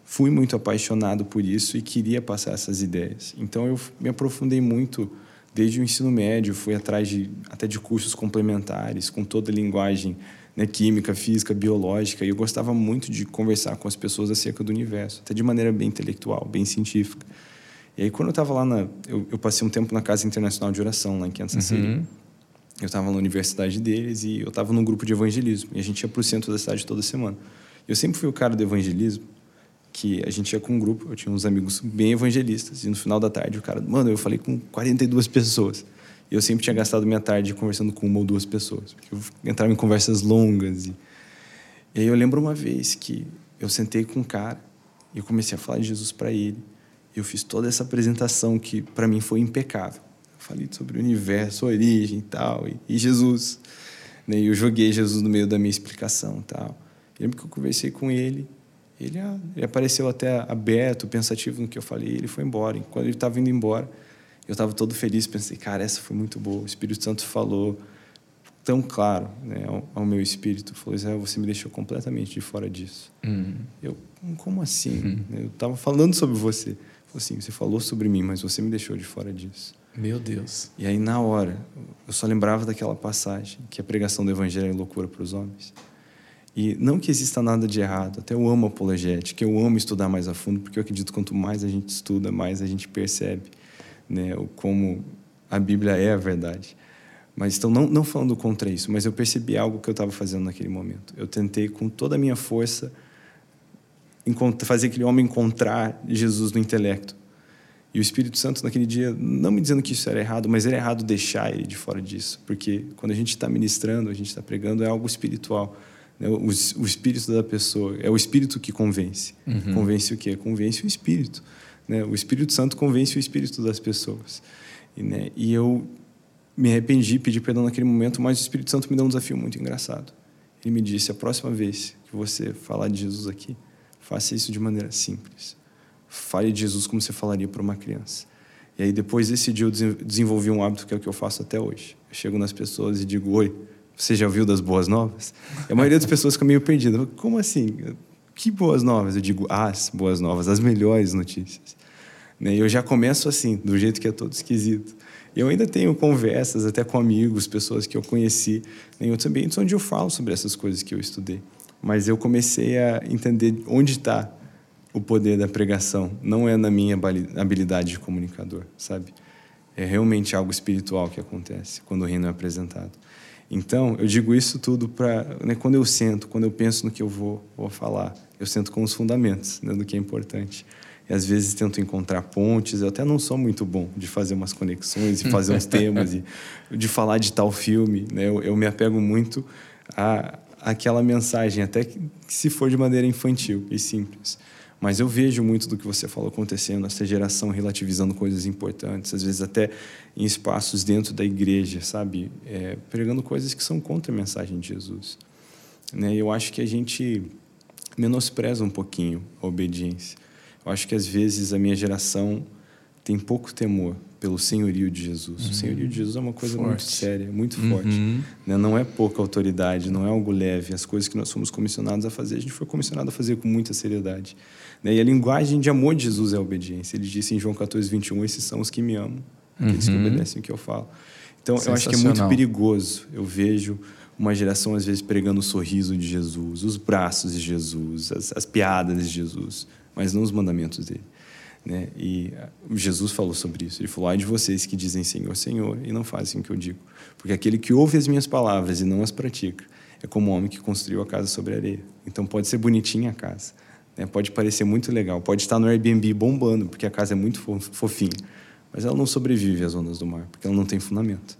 fui muito apaixonado por isso e queria passar essas ideias. Então eu me aprofundei muito desde o ensino médio, fui atrás de até de cursos complementares com toda a linguagem né, química, física, biológica. E eu gostava muito de conversar com as pessoas acerca do universo, até de maneira bem intelectual, bem científica. E aí, quando eu estava lá na. Eu, eu, passei um tempo na Casa Internacional de Oração, lá em Kansas City. Uhum. Eu estava na universidade deles e eu estava num grupo de evangelismo. E a gente ia para o centro da cidade toda semana. Eu sempre fui o cara do evangelismo, que a gente ia com um grupo, eu tinha uns amigos bem evangelistas. E no final da tarde, o cara. Mano, eu falei com 42 pessoas. E eu sempre tinha gastado minha tarde conversando com uma ou duas pessoas. Porque eu entrava em conversas longas. E, e aí eu lembro uma vez que eu sentei com um cara e eu comecei a falar de Jesus para ele eu fiz toda essa apresentação que para mim foi impecável. Eu falei sobre o universo, origem e tal, e, e Jesus. Né? E eu joguei Jesus no meio da minha explicação e tal. Eu lembro que eu conversei com ele, ele, ah, ele apareceu até aberto, pensativo no que eu falei, e ele foi embora. E quando ele estava indo embora, eu estava todo feliz, pensei, cara, essa foi muito boa. O Espírito Santo falou tão claro né, ao, ao, meu espírito, falou, Israel, você me deixou completamente de fora disso. Uhum. Eu, como assim? Uhum. Eu estava falando sobre você assim, você falou sobre mim, mas você me deixou de fora disso. Meu Deus. E aí, na hora, eu só lembrava daquela passagem, que a pregação do evangelho é loucura para os homens. E não que exista nada de errado, até eu amo apologética, eu amo estudar mais a fundo, porque eu acredito que quanto mais a gente estuda, mais a gente percebe né, como a Bíblia é a verdade. Mas então não não falando contra isso, mas eu percebi algo que eu estava fazendo naquele momento. Eu tentei com toda a minha força fazer aquele homem encontrar Jesus no intelecto. E o Espírito Santo naquele dia, não me dizendo que isso era errado, mas era errado deixar ele de fora disso, porque quando a gente está ministrando, a gente está pregando, é algo espiritual. Né? O, o, espírito da pessoa é o espírito que convence. Uhum. Convence o quê? Convence o espírito. Né? O Espírito Santo convence o espírito das pessoas. E, né? e eu me arrependi, pedi perdão naquele momento, mas o Espírito Santo me deu um desafio muito engraçado. Ele me disse: a próxima vez que você falar de Jesus aqui, faça isso de maneira simples Fale de Jesus como você falaria para uma criança. E aí, depois desse dia, eu desenvolvi um hábito que é o que eu faço até hoje. Eu chego nas pessoas e digo: Oi, você já ouviu das boas novas? E a maioria das pessoas fica meio perdida. Como assim? Que boas novas? Eu digo: As boas novas, as melhores notícias. Né? E eu já começo assim, do jeito que é todo esquisito. E eu ainda tenho conversas até com amigos, pessoas que eu conheci em outros ambientes onde eu falo sobre essas coisas que eu estudei. Mas eu comecei a entender onde está o poder da pregação não é na minha habilidade de comunicador, sabe? É realmente algo espiritual que acontece quando o reino é apresentado. Então, eu digo isso tudo para. Né, quando eu sento, quando eu penso no que eu vou, vou falar, eu sento com os fundamentos né, do que é importante. E às vezes tento encontrar pontes. Eu até não sou muito bom de fazer umas conexões, de fazer uns temas, e de falar de tal filme. Né? Eu, eu me apego muito a aquela mensagem, até que se for de maneira infantil e simples. Mas eu vejo muito do que você falou acontecendo, essa geração relativizando coisas importantes, às vezes até em espaços dentro da igreja, sabe? É, pregando coisas que são contra a mensagem de Jesus. Né? Eu acho que a gente menospreza um pouquinho a obediência. Eu acho que às vezes a minha geração tem pouco temor pelo senhorio de Jesus. Uhum. O senhorio de Jesus é uma coisa forte. muito séria, muito uhum. forte. Né? Não é pouca autoridade, não é algo leve. As coisas que nós fomos comissionados a fazer, a gente foi comissionado a fazer com muita seriedade. Né? E a linguagem de amor de Jesus é a obediência. Ele disse em João 14, 21, esses são os que me amam, aqueles uhum. que obedecem o que eu falo. Então, eu acho que é muito perigoso. Eu vejo uma geração, às vezes, pregando o sorriso de Jesus, os braços de Jesus, as, as piadas de Jesus, mas não os mandamentos dele. Né? E Jesus falou sobre isso. Ele falou: ai de vocês que dizem Senhor, Senhor, e não fazem o que eu digo. Porque aquele que ouve as minhas palavras e não as pratica é como o homem que construiu a casa sobre a areia. Então, pode ser bonitinha a casa, né? Pode parecer muito legal, pode estar no Airbnb bombando, porque a casa é muito fofinha, mas ela não sobrevive às ondas do mar, porque ela não tem fundamento.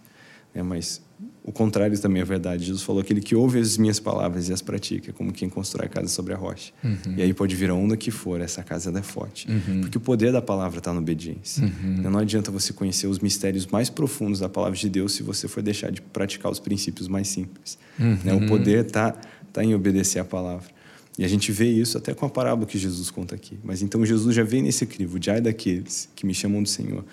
Né? Mas o contrário também é verdade. Jesus falou: aquele que ouve as minhas palavras e as pratica, é como quem constrói a casa sobre a rocha. Uhum. E aí pode vir a onda que for, essa casa é forte. Uhum. Porque o poder da palavra está na obediência. Uhum. Não adianta você conhecer os mistérios mais profundos da palavra de Deus se você for deixar de praticar os princípios mais simples. Né? O poder está tá em obedecer a palavra. E a gente vê isso até com a parábola que Jesus conta aqui. Mas então Jesus já vem nesse crivo, de ai daqueles que me chamam de Senhor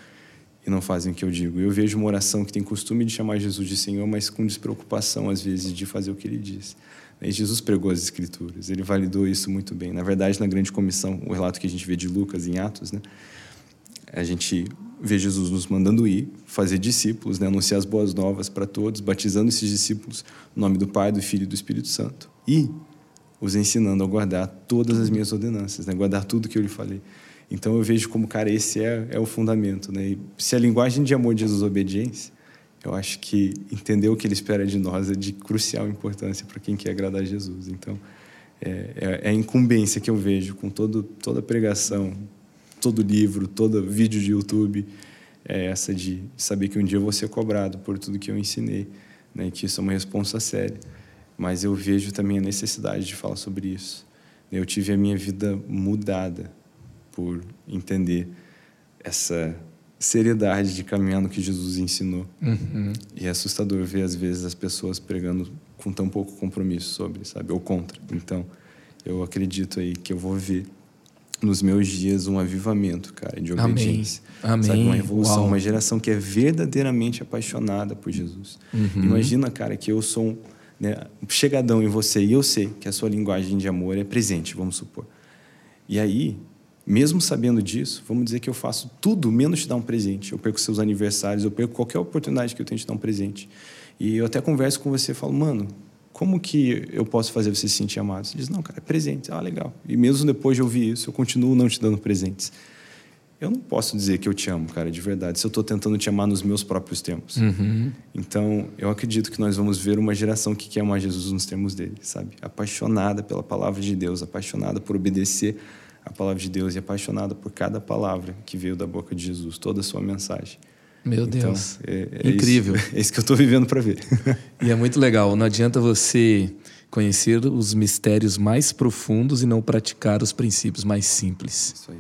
e não fazem o que eu digo. Eu vejo uma oração que tem costume de chamar Jesus de Senhor, mas com despreocupação, às vezes, de fazer o que ele diz. E Jesus pregou as Escrituras, ele validou isso muito bem. Na verdade, na grande comissão, o relato que a gente vê de Lucas em Atos, né, a gente vê Jesus nos mandando ir, fazer discípulos, né, anunciar as boas novas para todos, batizando esses discípulos no nome do Pai, do Filho e do Espírito Santo. E os ensinando a guardar todas as minhas ordenanças, né? guardar tudo que eu lhe falei. Então eu vejo como, cara, esse é, é o fundamento. Né? E se a linguagem de amor de Jesus é obediência, eu acho que entender o que ele espera de nós é de crucial importância para quem quer agradar Jesus. Então é, é, é, a incumbência que eu vejo com todo, toda pregação, todo livro, todo vídeo de YouTube, é essa de saber que um dia eu vou ser cobrado por tudo que eu ensinei, né? que isso é uma responsa séria mas eu vejo também a necessidade de falar sobre isso. Eu tive a minha vida mudada por entender essa seriedade de caminhar no que Jesus ensinou. Uhum. E é assustador ver, às vezes, as pessoas pregando com tão pouco compromisso sobre, sabe? Ou contra. Então, eu acredito aí que eu vou ver nos meus dias um avivamento, cara, de obediência. Amém. Sabe? Uma revolução, Uau. uma geração que é verdadeiramente apaixonada por Jesus. Uhum. Imagina, cara, que eu sou um né, chegadão em você e eu sei que a sua linguagem de amor é presente, vamos supor. E aí, mesmo sabendo disso, vamos dizer que eu faço tudo menos te dar um presente. Eu perco seus aniversários, eu perco qualquer oportunidade que eu tenho de te dar um presente. E eu até converso com você e falo, mano, como que eu posso fazer você se sentir amado? Você diz, não, cara, é presente. Ah, legal. E mesmo depois de ouvir isso, eu continuo não te dando presentes. eu não posso dizer que eu te amo, cara, de verdade, se eu estou tentando te amar nos meus próprios tempos. Uhum. Então, eu acredito que nós vamos ver uma geração que quer amar Jesus nos termos dele, sabe? Apaixonada pela palavra de Deus, apaixonada por obedecer a palavra de Deus e apaixonada por cada palavra que veio da boca de Jesus, toda a sua mensagem. Meu então, Deus. É, é Incrível. Isso, é isso que eu estou vivendo para ver. e é muito legal. Não adianta você conhecer os mistérios mais profundos e não praticar os princípios mais simples. Isso aí.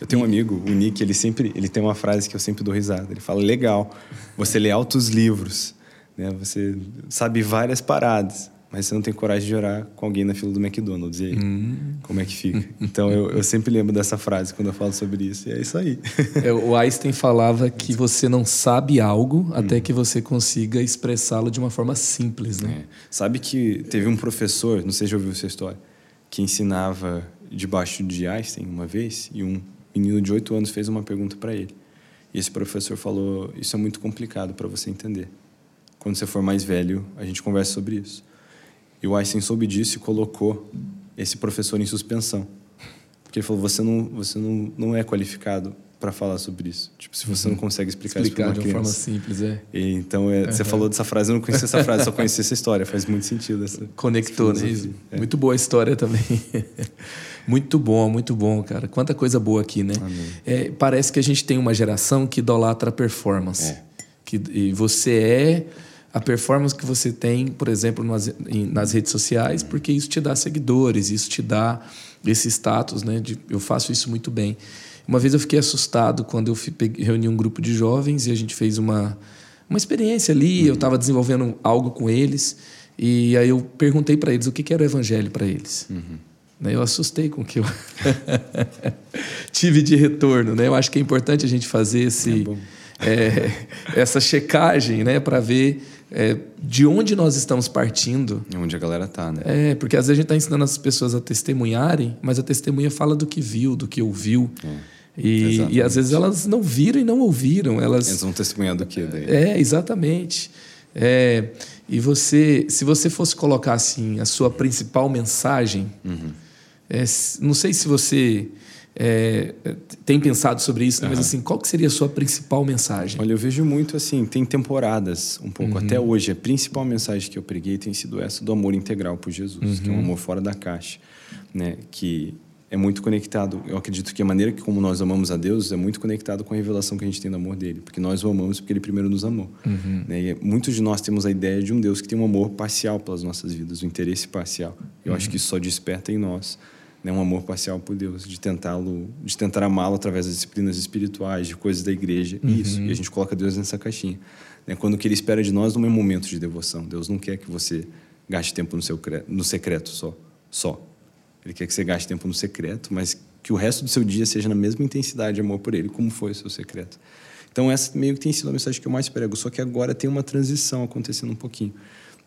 Eu tenho um amigo, o Nick, ele sempre ele tem uma frase que eu sempre dou risada. Ele fala: "Legal, você lê altos livros, né? Você sabe várias paradas, mas você não tem coragem de orar com alguém na fila do McDonald's. E aí, hum. como é que fica? Então eu, eu, sempre lembro dessa frase quando eu falo sobre isso. E é isso aí. É, o Einstein falava que você não sabe algo até hum. que você consiga expressá-lo de uma forma simples, né? É. Sabe que teve um professor, não sei se já ouviu essa história, que ensinava debaixo de Einstein uma vez e um menino de 8 anos fez uma pergunta para ele. E esse professor falou: Isso é muito complicado para você entender. Quando você for mais velho, a gente conversa sobre isso. E o Einstein soube disso e colocou esse professor em suspensão. Porque ele falou: Você não, você não, não é qualificado para falar sobre isso. Tipo, se você uhum. não consegue explicar, explicar isso para uma de uma criança. forma simples, é. E, então, é, uhum. você falou dessa frase, eu não conhecia essa frase, só conhecia essa história. Faz muito sentido essa. Conectou, né? É. Muito boa a história também. muito bom, muito bom, cara. Quanta coisa boa aqui, né? É, parece que a gente tem uma geração que idolatra a performance. É. Que, e você é a performance que você tem, por exemplo, nas, nas redes sociais, porque isso te dá seguidores, isso te dá esse status, né? De, eu faço isso muito bem. Uma vez eu fiquei assustado quando eu reuni um grupo de jovens e a gente fez uma, uma experiência ali. Uhum. Eu estava desenvolvendo algo com eles e aí eu perguntei para eles o que, que era o evangelho para eles. Uhum. Eu assustei com o que eu tive de retorno. Né? Eu acho que é importante a gente fazer esse, é é, essa checagem né? para ver é, de onde nós estamos partindo. Onde a galera está, né? É, porque às vezes a gente está ensinando as pessoas a testemunharem, mas a testemunha fala do que viu, do que ouviu. É. E, e, às vezes elas não viram e não ouviram. Elas, Eles vão testemunhar do quê? Daí? É, exatamente. É, e você, se você fosse colocar assim a sua principal mensagem, uhum. é, não sei se você é, tem pensado sobre isso, né? mas assim, qual que seria a sua principal mensagem? Olha, eu vejo muito assim, tem temporadas um pouco uhum. até hoje. A principal mensagem que eu preguei tem sido essa do amor integral por Jesus, uhum. que é um uhum. amor fora da caixa, né? Que é muito conectado. Eu acredito que a maneira que como nós amamos a Deus é muito conectado com a revelação que a gente tem do amor dele, porque nós o amamos porque ele primeiro nos amou. Uhum. Né? E muitos de nós temos a ideia de um Deus que tem um amor parcial pelas nossas vidas, um interesse parcial. Eu uhum. acho que isso só desperta em nós né, um amor parcial por Deus, de tentá-lo, de tentar amá-lo através das disciplinas espirituais, de coisas da igreja, uhum. isso. E a gente coloca Deus nessa caixinha. Né? Quando o que ele espera de nós não é um momento de devoção. Deus não quer que você gaste tempo no seu no secreto só, só ele quer que você gaste tempo no secreto, mas que o resto do seu dia seja na mesma intensidade de amor por ele, como foi o seu secreto. Então, essa meio que tem sido a mensagem que eu mais prego, só que agora tem uma transição acontecendo um pouquinho.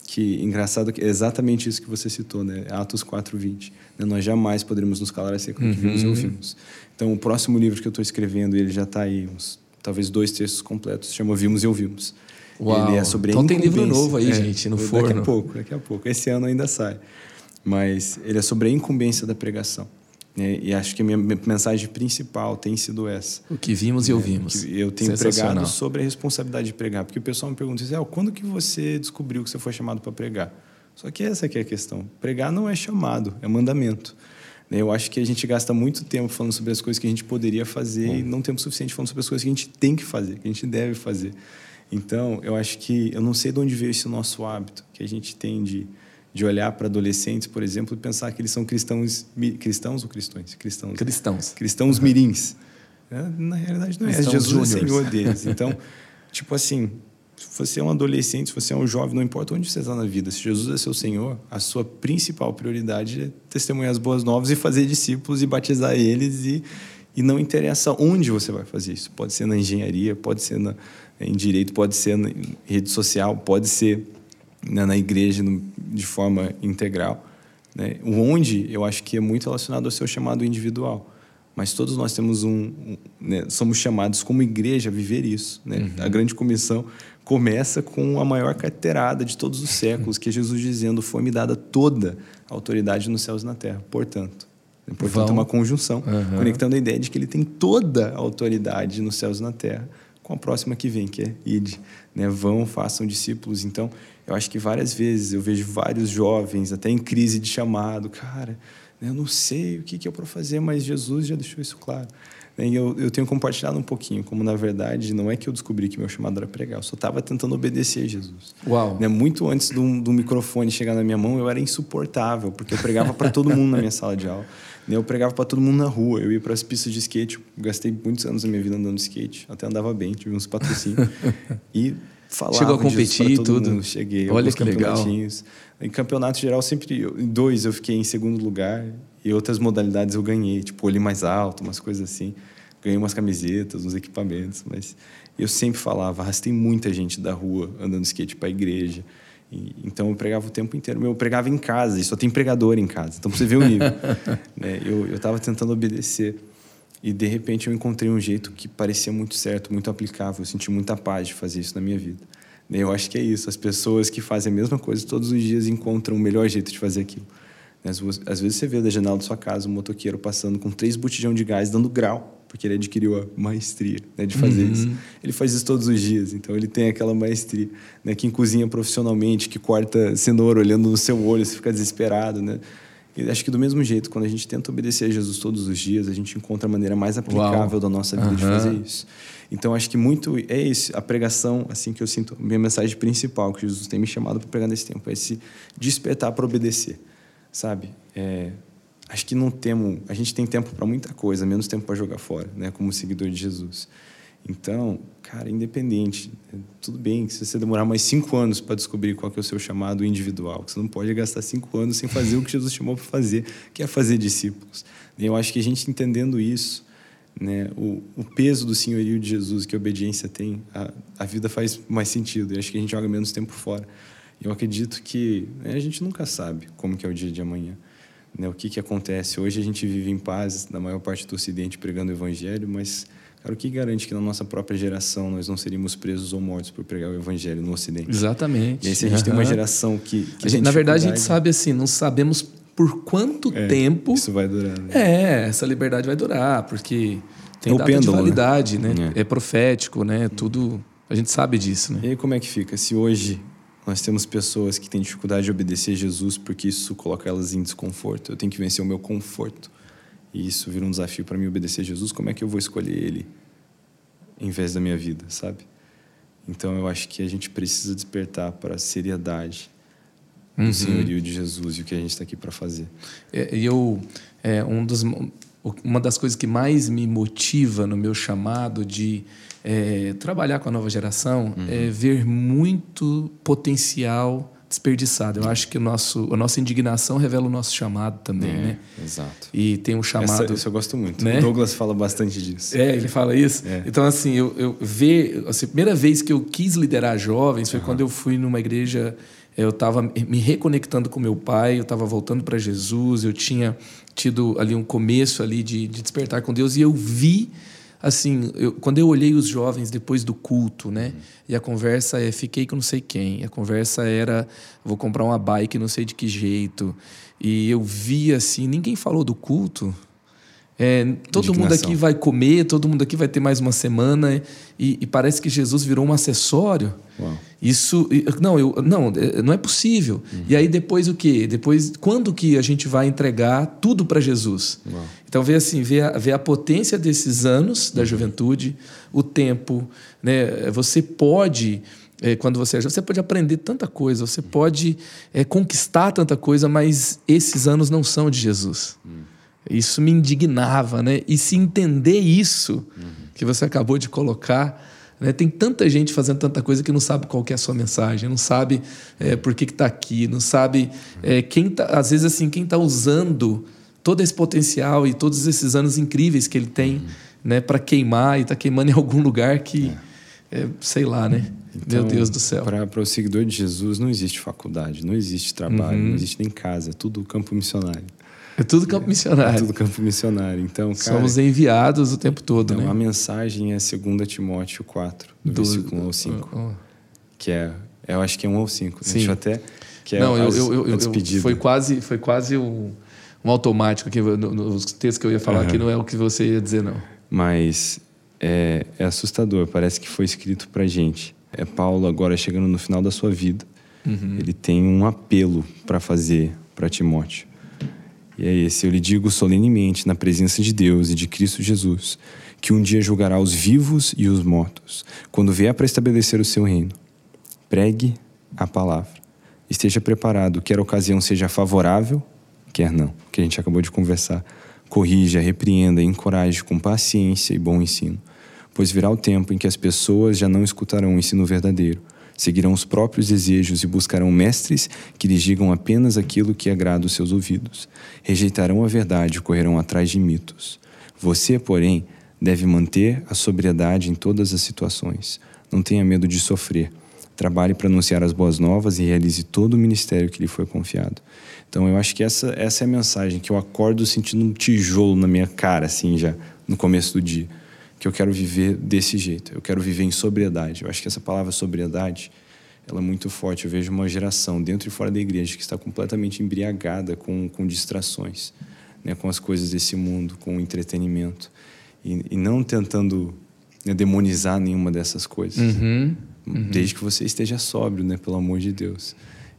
Que engraçado que é exatamente isso que você citou, né? Atos 4:20. Né? Nós jamais poderemos nos calar acerca do que vimos e uhum. ouvimos. Então, o próximo livro que eu estou escrevendo, ele já está aí, uns, talvez dois textos completos, chama Vimos e Ouvimos. Uau. Ele é sobre então tem livro novo aí, é, gente, no daqui forno. Daqui a pouco, daqui a pouco. Esse ano ainda sai mas ele é sobre a incumbência da pregação. Né? E acho que a minha mensagem principal tem sido essa. O que vimos e ouvimos. Eu tenho pregado sobre a responsabilidade de pregar, porque o pessoal me pergunta, assim, quando que você descobriu que você foi chamado para pregar? Só que essa que é a questão. Pregar não é chamado, é mandamento. Né? Eu acho que a gente gasta muito tempo falando sobre as coisas que a gente poderia fazer Bom. e não tempo suficiente falando sobre as coisas que a gente tem que fazer, que a gente deve fazer. Então, eu acho que eu não sei de onde veio esse nosso hábito que a gente tem de de olhar para adolescentes, por exemplo, e pensar que eles são cristãos, cristãos ou cristãos? Cristãos. Cristãos. Cristãos mirins. É, na realidade não é. Cristãos Jesus é Senhor deles. Então, tipo assim, se você é um adolescente, se você é um jovem, não importa onde você está na vida, se Jesus é seu Senhor, a sua principal prioridade é testemunhar as boas novas e fazer discípulos e batizar eles e, e não interessa onde você vai fazer isso. Pode ser na engenharia, pode ser na, em direito, pode ser na rede social, pode ser né, na igreja no, de forma integral. Né? Onde, eu acho que é muito relacionado ao seu chamado individual. Mas todos nós temos um, um né, somos chamados como igreja a viver isso. Né? Uhum. A grande comissão começa com a maior carteirada de todos os séculos, que é Jesus dizendo: "Foi-me dada toda a autoridade nos céus e na terra". Portanto, Portanto, Vão. uma conjunção, uhum. conectando a ideia de que ele tem toda a autoridade nos céus e na terra, com a próxima que vem, que é ide. Né? Vão, façam discípulos. Então, eu acho que várias vezes eu vejo vários jovens, até em crise de chamado, cara, eu não sei o que, que é para fazer, mas Jesus já deixou isso claro. E eu, eu tenho compartilhado um pouquinho, como na verdade não é que eu descobri que meu chamado era pregar, eu só estava tentando obedecer a Jesus. Uau! Né? Muito antes do, do microfone chegar na minha mão, eu era insuportável, porque eu pregava para todo mundo na minha sala de aula. Eu pregava para todo mundo na rua, eu ia para as pistas de skate, gastei muitos anos da minha vida andando de skate, até andava bem, tive uns patrocínios. e falava Chegou a competir e tudo? Mundo. Cheguei. Olha que legal. Em campeonato geral, sempre em dois eu fiquei em segundo lugar e outras modalidades eu ganhei, tipo olho mais alto, umas coisas assim. Ganhei umas camisetas, uns equipamentos, mas eu sempre falava, arrastei muita gente da rua andando de skate para a igreja. E, então eu pregava o tempo inteiro. Eu pregava em casa, e só tem pregador em casa. Então você vê o nível. né? Eu estava tentando obedecer. E de repente eu encontrei um jeito que parecia muito certo, muito aplicável. Eu senti muita paz de fazer isso na minha vida. Eu acho que é isso. As pessoas que fazem a mesma coisa todos os dias encontram o melhor jeito de fazer aquilo. Às vezes você vê da janela da sua casa um motoqueiro passando com três botijão de gás dando grau, porque ele adquiriu a maestria né, de fazer uhum. isso. Ele faz isso todos os dias, então ele tem aquela maestria. Né, quem cozinha profissionalmente, que corta cenoura olhando no seu olho, você fica desesperado. Né? E acho que do mesmo jeito, quando a gente tenta obedecer a Jesus todos os dias, a gente encontra a maneira mais aplicável Uau. da nossa vida uhum. de fazer isso. Então acho que muito é isso, a pregação, assim que eu sinto, minha mensagem principal que Jesus tem me chamado para pregar nesse tempo, é se despertar para obedecer, sabe? É, acho que não temos, a gente tem tempo para muita coisa, menos tempo para jogar fora, né, como seguidor de Jesus. Então, cara, independente, tudo bem se você demorar mais cinco anos para descobrir qual é o seu chamado individual, você não pode gastar cinco anos sem fazer o que Jesus chamou para fazer, que é fazer discípulos. Eu acho que a gente entendendo isso, né, o, o peso do senhorio de Jesus que a obediência tem, a, a vida faz mais sentido. E acho que a gente joga menos tempo fora. Eu acredito que né, a gente nunca sabe como que é o dia de amanhã. Né, o que, que acontece. Hoje a gente vive em paz, na maior parte do Ocidente, pregando o Evangelho, mas Cara, o que garante que na nossa própria geração nós não seríamos presos ou mortos por pregar o evangelho no Ocidente? Exatamente. E aí, se a gente uhum. tem uma geração que. que gente, na verdade, a gente sabe assim, não sabemos por quanto é, tempo. Isso vai durar. Né? É, essa liberdade vai durar, porque tem é data pêndulo, de né? validade, né? né? É. é. profético, né? Tudo. A gente sabe disso, né? E aí, como é que fica? Se hoje nós temos pessoas que têm dificuldade de obedecer a Jesus porque isso coloca elas em desconforto, eu tenho que vencer o meu conforto e isso vira um desafio para mim obedecer a Jesus, como é que eu vou escolher Ele em vez da minha vida, sabe? Então eu acho que a gente precisa despertar para a seriedade uhum. do senhorio de Jesus e o que a gente está aqui para fazer. É, e eu, é, um dos, uma das coisas que mais me motiva no meu chamado de é, trabalhar com a nova geração uhum. é ver muito potencial desperdiçado. Eu acho que o nosso, a nossa indignação revela o nosso chamado também, é, né? Exato. E tem um chamado. Essa, isso eu gosto muito. Né? O Douglas fala bastante disso. É, ele fala isso. É. Então, assim, eu, eu ver. Assim, a primeira vez que eu quis liderar jovens foi uhum. quando eu fui numa igreja. Eu estava me reconectando com meu pai, eu estava voltando para Jesus, eu tinha tido ali um começo ali de, de despertar com Deus e eu vi assim, eu, quando eu olhei os jovens depois do culto, né? Uhum. E a conversa é fiquei com não sei quem. A conversa era vou comprar uma bike, não sei de que jeito. E eu vi assim, ninguém falou do culto. É, todo mundo aqui vai comer, todo mundo aqui vai ter mais uma semana e, e parece que Jesus virou um acessório. Uau. Isso não, eu, não, é, não é possível. Uhum. E aí depois o quê? Depois quando que a gente vai entregar tudo para Jesus? Uau. Então vê assim, vê a, vê a potência desses anos da uhum. juventude, o tempo, né? Você pode é, quando você é você pode aprender tanta coisa, você uhum. pode é, conquistar tanta coisa, mas esses anos não são de Jesus. Uhum. Isso me indignava, né? E se entender isso uhum. que você acabou de colocar, né? tem tanta gente fazendo tanta coisa que não sabe qual é a sua mensagem, não sabe é, por que está aqui, não sabe é, quem tá, às vezes assim quem está usando todo esse potencial e todos esses anos incríveis que ele tem, uhum. né? Para queimar e está queimando em algum lugar que é. é sei lá, né? Então, Meu Deus do céu. Para o seguidor de Jesus não existe faculdade, não existe trabalho, uhum. não existe nem casa, é tudo campo missionário. É tudo campo missionário. É tudo campo missionário. Então, cara, Somos enviados o tempo todo, então, né? A mensagem é 2 Timóteo 4, do, do versículo 1 ao 5. Oh, oh. Que é, eu acho que é 1 ao 5. Sim. Deixa eu até... Que é Não, eu, eu, eu, despedida. Foi quase, foi quase um, um automático aqui. Nos textos que eu ia falar uhum. aqui não é o que você ia dizer, não. Mas é, é assustador. Parece que foi escrito para gente. É Paulo agora chegando no final da sua vida. Uhum. Ele tem um apelo para fazer para Timóteo. E é esse: eu lhe digo solenemente, na presença de Deus e de Cristo Jesus, que um dia julgará os vivos e os mortos, quando vier para estabelecer o seu reino. Pregue a palavra. Esteja preparado, quer a ocasião seja favorável, quer não, que a gente acabou de conversar. Corrija, repreenda, encoraje com paciência e bom ensino, pois virá o tempo em que as pessoas já não escutarão o ensino verdadeiro, seguirão os próprios desejos e buscarão mestres que lhes digam apenas aquilo que agrada os seus ouvidos. Rejeitarão a verdade e correrão atrás de mitos. Você, porém, deve manter a sobriedade em todas as situações. Não tenha medo de sofrer. Trabalhe para anunciar as boas novas e realize todo o ministério que lhe foi confiado. Então eu acho que essa, essa é a mensagem que eu acordo sentindo um tijolo na minha cara, assim, já no começo do dia. Que eu quero viver desse jeito. Eu quero viver em sobriedade. Eu acho que essa palavra sobriedade, ela é muito forte. Eu vejo uma geração dentro e fora da igreja que está completamente embriagada com, com distrações, né, com as coisas desse mundo, com o entretenimento. E, e não tentando né, demonizar nenhuma dessas coisas. Uhum, uhum. Desde que você esteja sóbrio, né, pelo amor de Deus.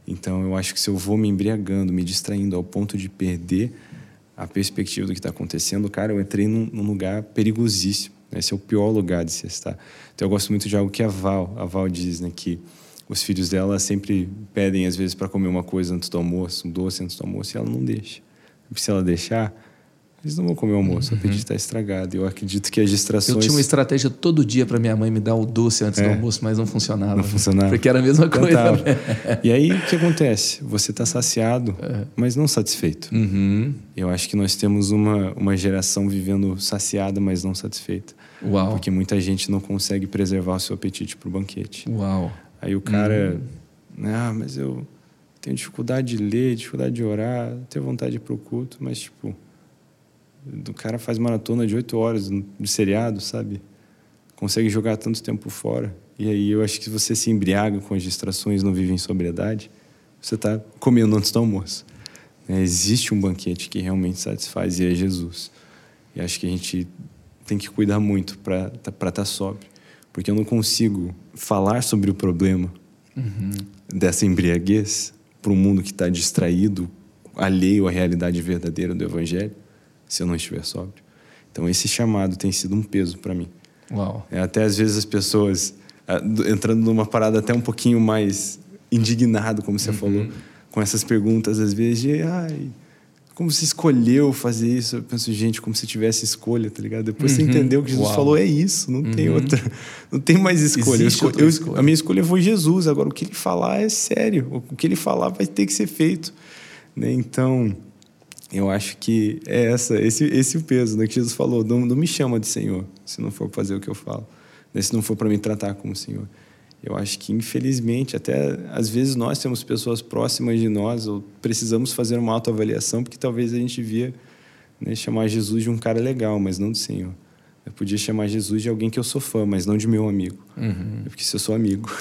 Então eu acho que se eu vou me embriagando, me distraindo ao ponto de perder a perspectiva do que está acontecendo, cara, eu entrei num, num, lugar perigosíssimo. Esse é o pior lugar de se estar. Então eu gosto muito de algo que a Val, a Val diz, né, que os filhos dela sempre pedem às vezes para comer uma coisa antes do almoço, um doce antes do almoço, e ela não deixa. Porque se ela deixar, eles não vão comer o almoço, uhum. o apetite está estragado. Eu acredito que as distrações. Eu tinha uma estratégia todo dia para minha mãe me dar o doce antes é. do almoço, mas não funcionava. Não funcionava. Porque era a mesma coisa. Né? E aí o que acontece? Você está saciado, é. mas não satisfeito. Uhum. Eu acho que nós temos uma, uma geração vivendo saciada, mas não satisfeita. Uau. Porque muita gente não consegue preservar o seu apetite para o banquete. Uau. Aí o cara. Uhum. Ah, mas eu tenho dificuldade de ler, dificuldade de orar, tenho vontade de ir para o culto, mas tipo do cara faz maratona de oito horas de seriado, sabe? Consegue jogar tanto tempo fora. E aí eu acho que você se embriaga com as distrações, não vive em sobriedade, você está comendo antes do almoço. É, existe um banquete que realmente satisfaz e é Jesus. E acho que a gente tem que cuidar muito para estar tá sóbrio. Porque eu não consigo falar sobre o problema uhum. dessa embriaguez para um mundo que está distraído, alheio à realidade verdadeira do Evangelho se eu não estiver sóbrio. Então esse chamado tem sido um peso para mim. Uau. É, até às vezes as pessoas entrando numa parada até um pouquinho mais indignado, como você uhum. falou, com essas perguntas às vezes de ai, como você escolheu fazer isso? Eu penso, gente, como se tivesse escolha, tá ligado? Depois uhum. você entendeu que Jesus Uau. falou, é isso, não uhum. tem outra, não tem mais escolha. Eu, escolha. A minha escolha foi Jesus, agora o que ele falar é sério, o que ele falar vai ter que ser feito. Né? Então, eu acho que é essa, esse, esse o peso, né? Que Jesus falou, não, não me chama de Senhor, se não for fazer o que eu falo, né? se não for para me tratar como Senhor. Eu acho que, infelizmente, até às vezes nós temos pessoas próximas de nós ou precisamos fazer uma autoavaliação, porque talvez a gente via né, chamar Jesus de um cara legal, mas não do Senhor. Eu podia chamar Jesus de alguém que eu sou fã, mas não de meu amigo. Uhum. Porque se eu sou amigo,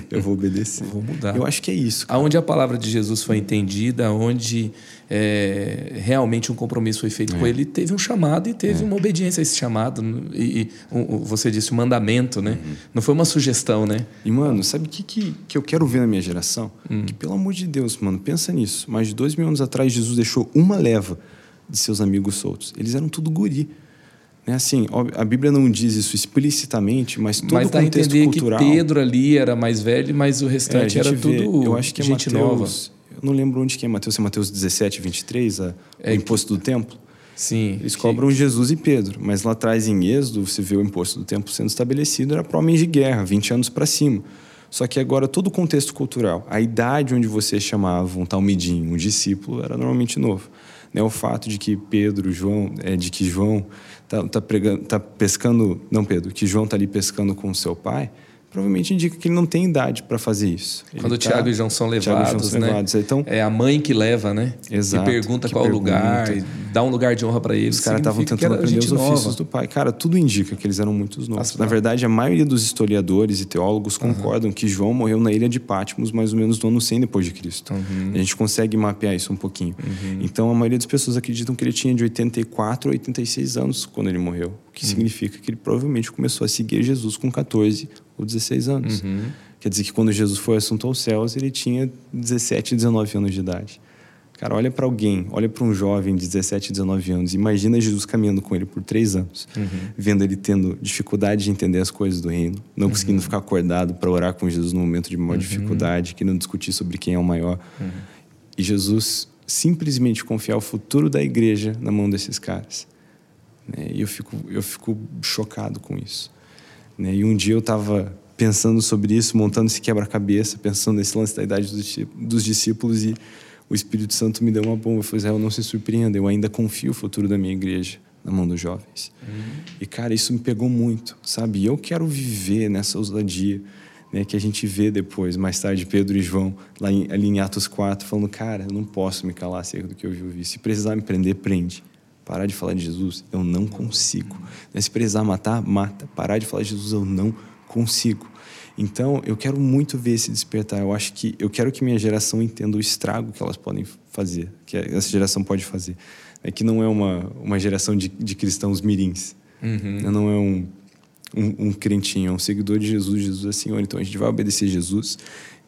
eu vou obedecer. vou mudar. Eu acho que é isso. Cara. Aonde a palavra de Jesus foi entendida, onde é, realmente um compromisso foi feito é. com ele, teve um chamado e teve é. uma obediência a esse chamado. E, e um, você disse o um mandamento, né? Uhum. Não foi uma sugestão, né? E, mano, sabe o que, que, que eu quero ver na minha geração? Hum. Que, pelo amor de Deus, mano, pensa nisso. Mais de dois mil anos atrás, Jesus deixou uma leva de seus amigos soltos. Eles eram tudo guri. É assim, a Bíblia não diz isso explicitamente, mas todo mas o contexto entender cultural... que Pedro ali era mais velho, mas o restante é, era vê, tudo eu acho que é gente Mateus, nova. Eu não lembro onde que é Mateus, é Mateus 17, 23, a, é, o imposto do templo. Sim. Eles cobram que... Jesus e Pedro, mas lá atrás em Êxodo, você vê o imposto do templo sendo estabelecido, era para homens de guerra, 20 anos para cima. Só que agora todo o contexto cultural, a idade onde você chamava um talmidim, um discípulo, era normalmente novo. Né? O fato de que Pedro, João, é, de que João tá, tá, pregando, tá pescando, não Pedro, que João tá ali pescando com seu pai, provavelmente indica que ele não tem idade para fazer isso. Quando tá, Tiago e João são levados, João são né? levados. Então, é a mãe que leva, né? Exato. E pergunta qual pergunta. lugar, dá um lugar de honra para eles. Os caras estavam tentando aprender os nova. ofícios do pai. Cara, tudo indica que eles eram muito novos. Nossa, na verdade, a maioria dos historiadores e teólogos concordam uhum. que João morreu na ilha de Patmos mais ou menos no ano 100 depois de Cristo. Uhum. A gente consegue mapear isso um pouquinho. Uhum. Então, a maioria das pessoas acreditam que ele tinha de 84 a 86 anos quando ele morreu. O que uhum. significa que ele provavelmente começou a seguir Jesus com 14 ou 16 anos. Uhum. Quer dizer que quando Jesus foi assunto aos céus, ele tinha 17, 19 anos de idade. Cara, olha para alguém, olha para um jovem de 17, 19 anos, imagina Jesus caminhando com ele por três anos, uhum. vendo ele tendo dificuldade de entender as coisas do reino, não uhum. conseguindo ficar acordado para orar com Jesus no momento de maior uhum. dificuldade, querendo discutir sobre quem é o maior. Uhum. E Jesus simplesmente confiar o futuro da igreja na mão desses caras. Né? E eu fico, eu fico chocado com isso. Né? E um dia eu estava pensando sobre isso, montando esse quebra-cabeça, pensando nesse lance da idade dos discípulos e o Espírito Santo me deu uma bomba. Eu falei, Israel, não se surpreenda, eu ainda confio o futuro da minha igreja na mão dos jovens. Uhum. E, cara, isso me pegou muito, sabe? E eu quero viver nessa ousadia né, que a gente vê depois, mais tarde, Pedro e João, lá em, ali em Atos 4, falando, cara, eu não posso me calar acerca do que eu vi. Se precisar me prender, prende parar de falar de Jesus, eu não consigo. Né, se precisar matar, mata. Parar de falar de Jesus, eu não consigo. Então, eu quero muito ver esse despertar. Eu acho que eu quero que minha geração entenda o estrago que elas podem fazer, que essa geração pode fazer. É que não é uma, uma geração de, de cristãos mirins. Uhum. Não é um, um, um crentinho, é um seguidor de Jesus. Jesus é Senhor. Então, a gente vai obedecer Jesus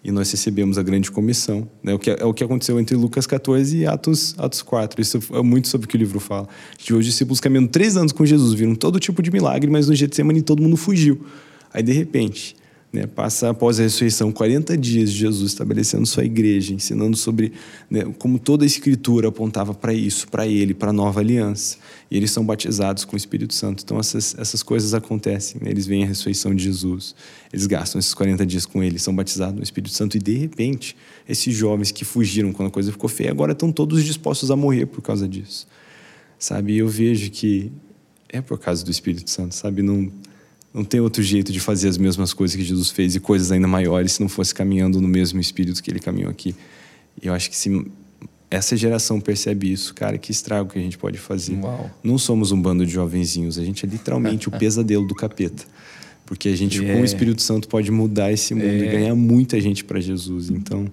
e nós recebemos a grande comissão. Né? O que é, é, o que aconteceu entre Lucas 14 e Atos, Atos 4. Isso é muito sobre o que o livro fala. Gente viu os discípulos caminhando três anos com Jesus, viram todo tipo de milagre, mas no Getsemane todo mundo fugiu. Aí, de repente, né? Passa após a ressurreição 40 dias de Jesus estabelecendo sua igreja, ensinando sobre né, como toda a escritura apontava para isso, para ele, para a nova aliança. E eles são batizados com o Espírito Santo. Então essas, essas coisas acontecem. Né? Eles veem a ressurreição de Jesus, eles gastam esses 40 dias com ele, são batizados no Espírito Santo. E de repente, esses jovens que fugiram quando a coisa ficou feia, agora estão todos dispostos a morrer por causa disso. Sabe? E eu vejo que é por causa do Espírito Santo, sabe? Não não tem outro jeito de fazer as mesmas coisas que Jesus fez e coisas ainda maiores se não fosse caminhando no mesmo espírito que ele caminhou aqui. E eu acho que se essa geração percebe isso, cara, que estrago que a gente pode fazer. Uau. Não somos um bando de jovenzinhos, a gente é literalmente o pesadelo do capeta. Porque a gente, é. com o Espírito Santo, pode mudar esse mundo é. e ganhar muita gente para Jesus. Então.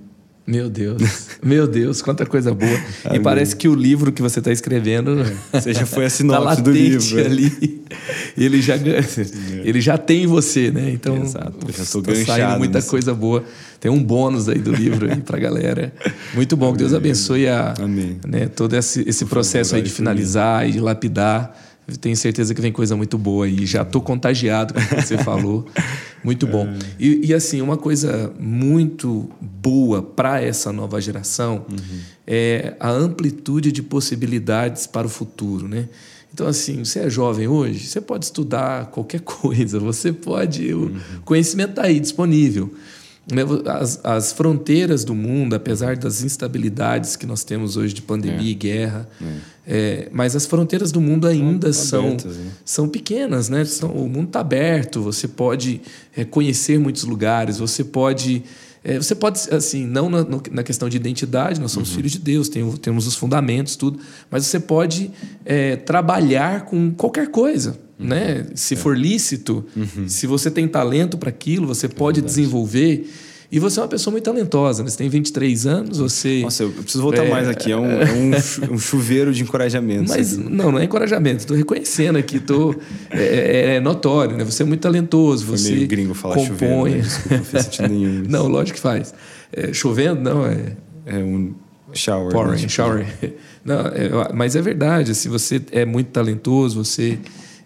Meu Deus, meu Deus, quanta coisa boa. e parece que o livro que você está escrevendo. É. Você já foi a sinopse tá do livro. É. ali. Ele já, ele já tem você, né? Então, Exato. Eu já estou tá saindo muita nisso. coisa boa. Tem um bônus aí do livro aí para galera. Muito bom. Que Deus abençoe a, Né, todo esse, esse processo aí de finalizar e de lapidar tenho certeza que vem coisa muito boa aí. Já estou contagiado com o que você falou. Muito bom. É. E, e, assim, uma coisa muito boa para essa nova geração uhum. é a amplitude de possibilidades para o futuro, né? Então, assim, você é jovem hoje, você pode estudar qualquer coisa, você pode. Uhum. O conhecimento está aí disponível. As, as, fronteiras do mundo, apesar das instabilidades que nós temos hoje de pandemia é. e guerra, é. É, mas as fronteiras do mundo ainda são, abertas, né? são pequenas, né? São, o mundo está aberto, você pode é, conhecer muitos lugares, você pode. É, você pode, assim, não na, na, questão de identidade, nós somos uhum. filhos de Deus, tem, temos os fundamentos, tudo, mas você pode é, trabalhar com qualquer coisa. Uhum. Né? Se for lícito, uhum. se você tem talento para aquilo, você pode desenvolver. E você é uma pessoa muito talentosa, né? Você tem 23 anos, você. Nossa, eu preciso voltar é... mais aqui. É um, é um, chuveiro de encorajamento. Mas não, não é encorajamento. Estou reconhecendo aqui, tô, é, é, é, notório, né? Você é muito talentoso. Você Foi meio gringo falar compõe. chuveiro. Né? Desculpa, não fez sentido nenhum. não, lógico que faz. É, chovendo, não, é. É um shower. Pouring, né? shower. Não, é, mas é verdade. Assim, você é muito talentoso, você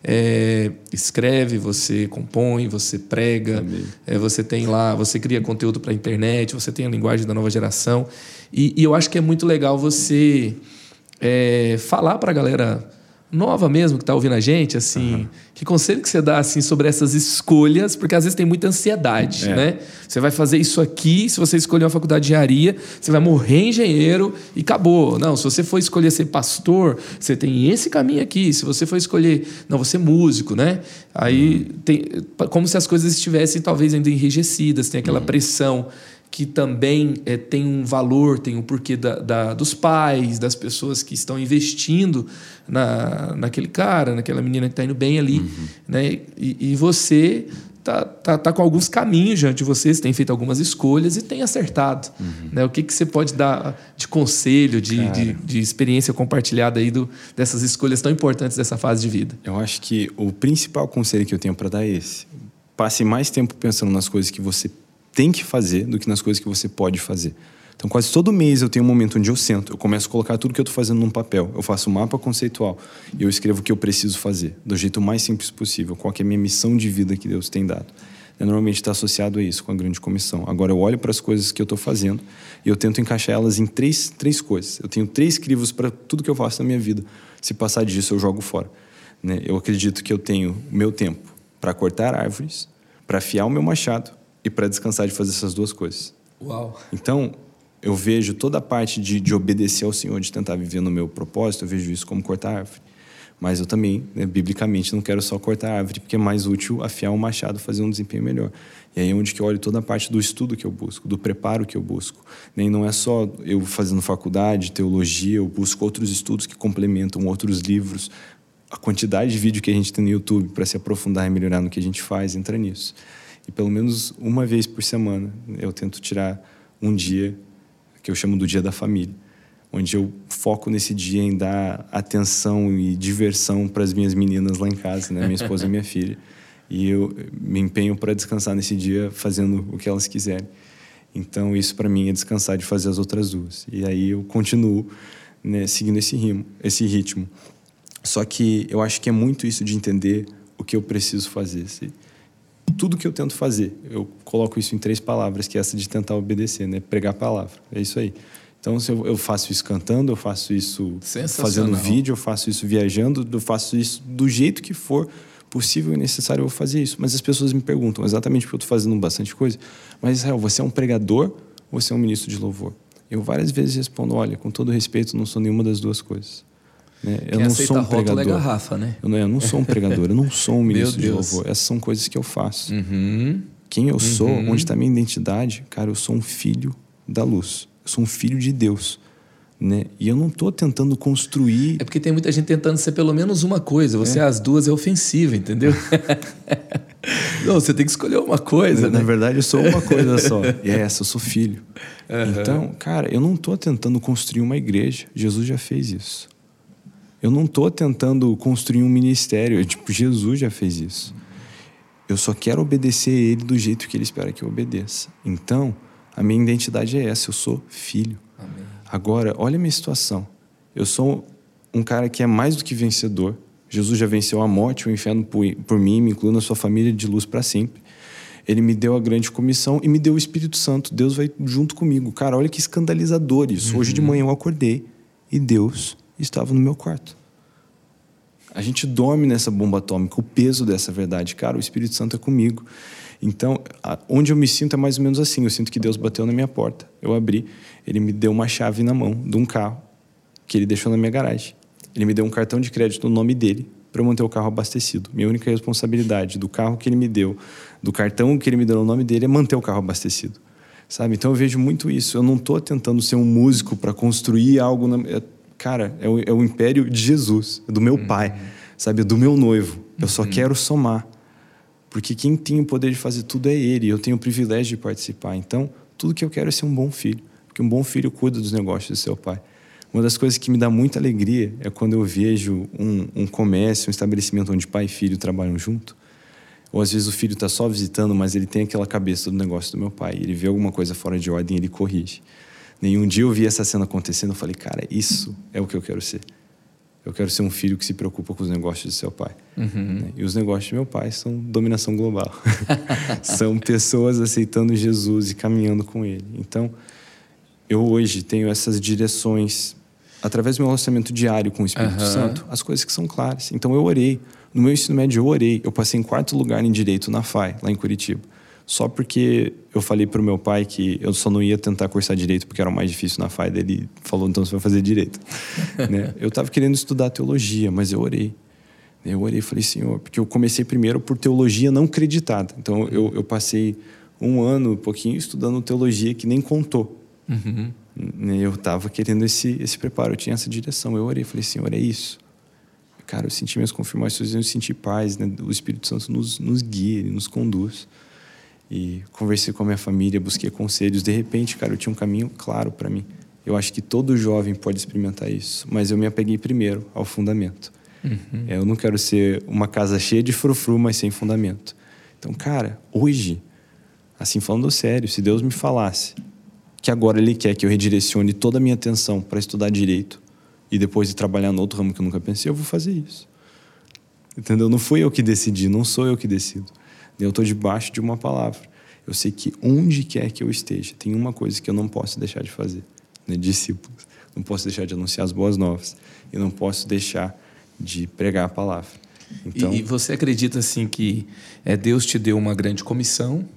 é, escreve, você compõe, você prega, é, você tem lá, você cria conteúdo para a internet, você tem a linguagem da nova geração. E, e, eu acho que é muito legal você é, falar para a galera nova mesmo que está ouvindo a gente, assim, uhum. que conselho que você dá assim sobre essas escolhas? Porque às vezes tem muita ansiedade, é. né? Você vai fazer isso aqui, se você escolher uma faculdade de engenharia, você vai morrer engenheiro e acabou. Não, se você for escolher ser pastor, você tem esse caminho aqui. Se você for escolher, não, você é músico, né? Aí uhum. tem como se as coisas estivessem talvez ainda enrijecidas, tem aquela uhum. pressão que também é, tem um valor, tem um porquê da, da, dos pais, das pessoas que estão investindo na, naquele cara, naquela menina que está indo bem ali. Uhum. Né? E, e, você tá, tá, tá com alguns caminhos diante de você, você tem feito algumas escolhas e tem acertado. Uhum. Né? O que, que você pode dar de conselho, de, de, de, experiência compartilhada aí do, dessas escolhas tão importantes dessa fase de vida? Eu acho que o principal conselho que eu tenho para dar é esse. Passe mais tempo pensando nas coisas que você tem que fazer do que nas coisas que você pode fazer. Então, quase todo mês eu tenho um momento onde eu sento, eu começo a colocar tudo que eu estou fazendo num papel. Eu faço um mapa conceitual e eu escrevo o que eu preciso fazer, do jeito mais simples possível, qual é a minha missão de vida que Deus tem dado. Normalmente está associado a isso, com a grande comissão. Agora, eu olho para as coisas que eu estou fazendo e eu tento encaixar elas em três, três coisas. Eu tenho três crivos para tudo que eu faço na minha vida. Se passar disso, eu jogo fora. Né? Eu acredito que eu tenho o meu tempo para cortar árvores, para afiar o meu machado e para descansar de fazer essas duas coisas. Uau! Então, eu vejo toda a parte de, de obedecer ao Senhor, de tentar viver no meu propósito, eu vejo isso como cortar árvore. Mas eu também, né, biblicamente, não quero só cortar árvore, porque é mais útil afiar um machado, fazer um desempenho melhor. E aí é onde que eu olho toda a parte do estudo que eu busco, do preparo que eu busco. Nem não é só eu fazendo faculdade, teologia, eu busco outros estudos que complementam outros livros. A quantidade de vídeo que a gente tem no YouTube para se aprofundar e melhorar no que a gente faz entra nisso. E pelo menos uma vez por semana eu tento tirar um dia que eu chamo do dia da família, onde eu foco nesse dia em dar atenção e diversão para as minhas meninas lá em casa, né, minha esposa e minha filha. E eu me empenho para descansar nesse dia fazendo o que elas quiserem. Então isso para mim é descansar de fazer as outras duas. E aí eu continuo né, seguindo esse ritmo, esse ritmo. Só que eu acho que é muito isso de entender o que eu preciso fazer. Assim tudo que eu tento fazer, eu coloco isso em três palavras, que é essa de tentar obedecer, né? Pregar a palavra. É isso aí. Então, se eu, eu faço isso cantando, eu faço isso fazendo vídeo, eu faço isso viajando, eu faço isso do jeito que for possível e necessário, eu vou fazer isso. Mas as pessoas me perguntam, exatamente porque eu estou fazendo bastante coisa, mas Israel, você é um pregador ou você é um ministro de louvor? Eu várias vezes respondo, olha, com todo respeito, não sou nenhuma das duas coisas. Né? Eu não sou um pregador. É garrafa, né? Eu não, eu não sou um pregador, eu não sou um ministro de louvor. Essas são coisas que eu faço. Uhum. Quem eu uhum. sou, onde está minha identidade, cara, eu sou um filho da luz. Eu sou um filho de Deus. Né? E eu não estou tentando construir. É porque tem muita gente tentando ser pelo menos uma coisa. Você é. as duas é ofensiva, entendeu? não, você tem que escolher uma coisa. Na, né? na verdade, eu sou uma coisa só. E é essa, eu sou filho. Uhum. Então, cara, eu não estou tentando construir uma igreja. Jesus já fez isso. Eu não estou tentando construir um ministério. Tipo, Jesus já fez isso. Eu só quero obedecer a Ele do jeito que Ele espera que eu obedeça. Então, a minha identidade é essa. Eu sou filho. Amém. Agora, olha a minha situação. Eu sou um cara que é mais do que vencedor. Jesus já venceu a morte, o inferno por, por mim, me incluindo a sua família de luz para sempre. Ele me deu a grande comissão e me deu o Espírito Santo. Deus vai junto comigo. Cara, olha que escandalizador isso. Uhum. Hoje de manhã eu acordei e Deus estava no meu quarto. A gente dorme nessa bomba atômica, o peso dessa verdade. Cara, o Espírito Santo é comigo. Então, onde eu me sinto é mais ou menos assim. Eu sinto que Deus bateu na minha porta. Eu abri, ele me deu uma chave na mão de um carro que ele deixou na minha garagem. Ele me deu um cartão de crédito no nome dele para eu manter o carro abastecido. Minha única responsabilidade do carro que ele me deu, do cartão que ele me deu no nome dele é manter o carro abastecido. Sabe? Então eu vejo muito isso. Eu não estou tentando ser um músico para construir algo. Na cara, é o, é o império de Jesus, do meu uhum. pai, sabe? Do meu noivo. Eu só uhum. quero somar. Porque quem tem o poder de fazer tudo é ele. Eu tenho o privilégio de participar. Então, tudo que eu quero é ser um bom filho. Porque um bom filho cuida dos negócios do seu pai. Uma das coisas que me dá muita alegria é quando eu vejo um, um comércio, um estabelecimento onde pai e filho trabalham junto. Ou às vezes o filho está só visitando, mas ele tem aquela cabeça do negócio do meu pai. Ele vê alguma coisa fora de ordem, ele corrige. Nenhum dia eu vi essa cena acontecendo, eu falei, cara, isso é o que eu quero ser. Eu quero ser um filho que se preocupa com os negócios de seu pai. Uhum. E os negócios de meu pai são dominação global. são pessoas aceitando Jesus e caminhando com ele. Então, eu hoje tenho essas direções através do meu relacionamento diário com o Espírito uhum. Santo, as coisas que são claras. Então eu orei. No meu ensino médio eu orei. Eu passei em quarto lugar em direito na FAI, lá em Curitiba. Só porque eu falei para o meu pai que eu só não ia tentar cursar direito porque era o mais difícil na FAI. Ele falou, então você vai fazer direito. né? Eu estava querendo estudar teologia, mas eu orei. Eu orei e falei, Senhor, porque eu comecei primeiro por teologia não acreditada. Então eu, eu passei um ano, um pouquinho, estudando teologia que nem contou. Uhum. Né, eu estava querendo esse, esse preparo, eu tinha essa direção. Eu orei, falei, Senhor, é isso. Cara, eu senti minhas confirmações, eu senti paz, né? O Espírito Santo nos, nos guia, ele nos conduz. E conversei com a minha família, busquei conselhos. De repente, cara, eu tinha um caminho claro para mim. Eu acho que todo jovem pode experimentar isso, mas eu me apeguei primeiro ao fundamento. Uhum. Eu não quero ser uma casa cheia de frufru, mas sem fundamento. Então, cara, hoje, assim falando sério, se Deus me falasse que agora Ele quer que eu redirecione toda a minha atenção para estudar direito e depois de trabalhar no outro ramo que eu nunca pensei, eu vou fazer isso. Entendeu? Não fui eu que decidi, não sou eu que decido. Eu estou debaixo de uma palavra. Eu sei que onde quer que eu esteja, tem uma coisa que eu não posso deixar de fazer, né? discípulos. Não posso deixar de anunciar as boas novas e não posso deixar de pregar a palavra. Então, e, e você acredita assim que é Deus te deu uma grande comissão?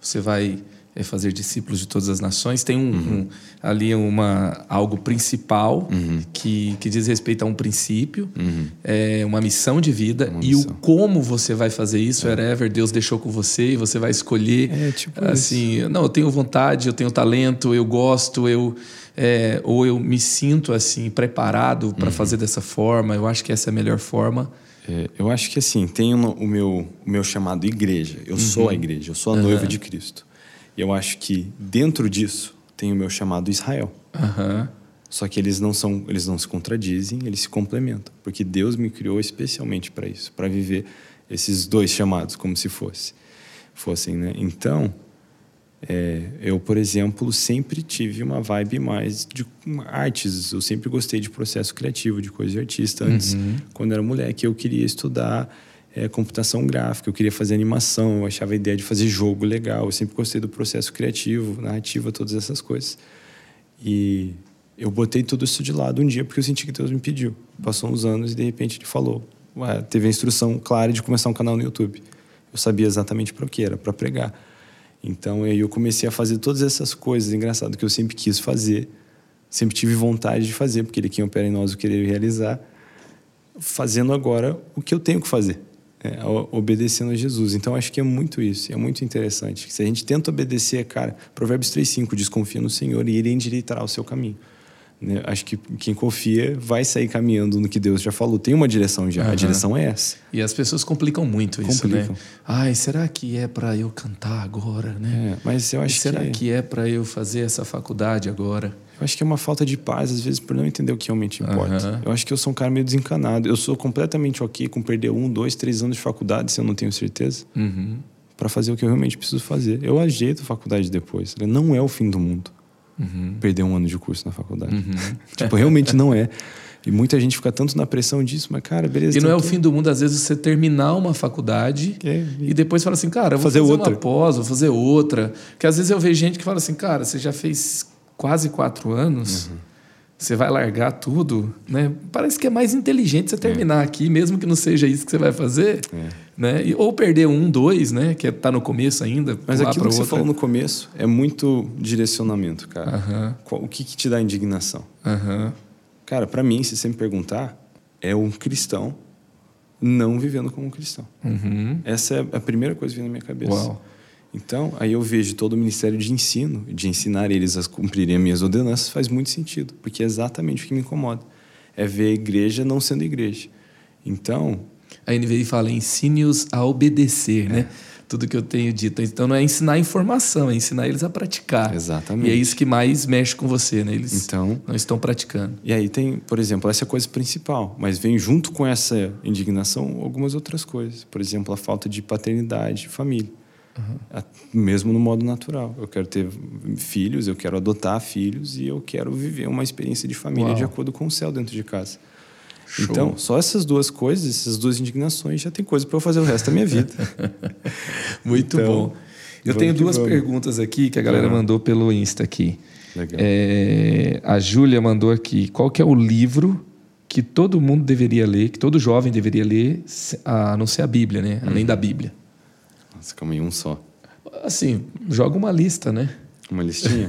Você vai é fazer discípulos de todas as nações. Tem um, uhum. um ali uma, algo principal uhum. que, que diz respeito a um princípio, uhum. é uma missão de vida. Uma e missão. o como você vai fazer isso, é. wherever Deus deixou com você, e você vai escolher. É, tipo assim, isso. não, eu tenho vontade, eu tenho talento, eu gosto, eu. É, ou eu me sinto assim preparado para uhum. fazer dessa forma. Eu acho que essa é a melhor forma. É, eu acho que assim tem o meu o meu chamado igreja. Eu sou a uhum. igreja. Eu sou a noiva de Cristo. E eu acho que dentro disso tem o meu chamado Israel. Uhum. Só que eles não são, eles não se contradizem, eles se complementam, porque Deus me criou especialmente para isso, para viver esses dois chamados como se fosse, fossem, né? Então, é, eu, por exemplo, sempre tive uma vibe mais de artes. Eu sempre gostei de processo criativo, de coisa de artista. Antes, uhum. quando era moleque, eu queria estudar é, computação gráfica, eu queria fazer animação, eu achava a ideia de fazer jogo legal, eu sempre gostei do processo criativo, narrativa, todas essas coisas. E eu botei tudo isso de lado um dia porque eu senti que Deus me pediu. Passou uns anos e de repente ele falou, teve a instrução clara de começar um canal no YouTube. Eu sabia exatamente para o que era, para pregar. Então aí eu comecei a fazer todas essas coisas, engraçado que eu sempre quis fazer, sempre tive vontade de fazer, porque ele quem opera em nós o querer realizar, fazendo agora o que eu tenho que fazer é, obedecendo a Jesus. Então acho que é muito isso, é muito interessante. Se a gente tenta obedecer, cara, Provérbios 3,5 diz: confia no Senhor e ele endireitará o seu caminho. Né? Acho que quem confia vai sair caminhando no que Deus já falou. Tem uma direção já, uhum. a direção é essa. E as pessoas complicam muito isso, né? complicam. né? Ai, será que é para eu cantar agora, né? É, mas eu acho será que... que é para eu fazer essa faculdade agora? Eu acho que é uma falta de paz, às vezes, por não entender o que realmente importa. Uhum. Eu acho que eu sou um cara meio desencanado. Eu sou completamente ok com perder um, dois, três anos de faculdade, se eu não tenho certeza, uhum. para fazer o que eu realmente preciso fazer. Eu ajeito a faculdade depois. Não é o fim do mundo uhum. perder um ano de curso na faculdade. Uhum. tipo, realmente não é. E muita gente fica tanto na pressão disso, mas, cara, beleza. E não é o fim do mundo, às vezes, você terminar uma faculdade é, e... e... depois fala assim, cara, vou fazer, fazer outra. uma pós, vou fazer outra. Porque às vezes eu vejo gente que fala assim, cara, você já fez quase quatro anos, uhum. você vai largar tudo, né? Parece que é mais inteligente você terminar é. aqui, mesmo que não seja isso que você vai fazer, é. né? E, ou perder um, dois, né? Que está é, no começo ainda. Mas aquilo que outra. você falou no começo é muito direcionamento, cara. Uhum. O que, que, te dá indignação? Uhum. Cara, para mim, se você me perguntar, é um cristão não vivendo como um cristão. Uhum. Essa é a primeira coisa que vem na minha cabeça. Uau. Então, aí eu vejo todo o ministério de ensino, de ensinar eles a cumprirem as minhas ordenanças, faz muito sentido, porque é exatamente o que me incomoda. É ver a igreja não sendo igreja. Então. A NVI fala: ensine-os a obedecer, né? é. né? Tudo que eu tenho dito. Então, não é ensinar informação, é ensinar eles a praticar. Exatamente. E é isso que mais mexe com você, né? Eles então, não estão praticando. E aí tem, por exemplo, essa coisa principal, mas vem junto com essa indignação algumas outras coisas. Por exemplo, a falta de paternidade, família. Uhum. Mesmo no modo natural. Eu quero ter filhos, eu quero adotar filhos e eu quero viver uma experiência de família Uau. de acordo com o céu dentro de casa. Show. Então, só essas duas coisas, essas duas indignações, já tem coisa para eu fazer o resto da minha vida. Muito então, bom. Eu tenho duas vamos. perguntas aqui que a galera uhum. mandou pelo Insta aqui. É, a Júlia mandou aqui, qual que é o livro que todo mundo deveria ler, que todo jovem deveria ler, a não ser a Bíblia, né? Além uhum. da Bíblia. Calma aí, um só. Assim, joga uma lista, né? Uma listinha?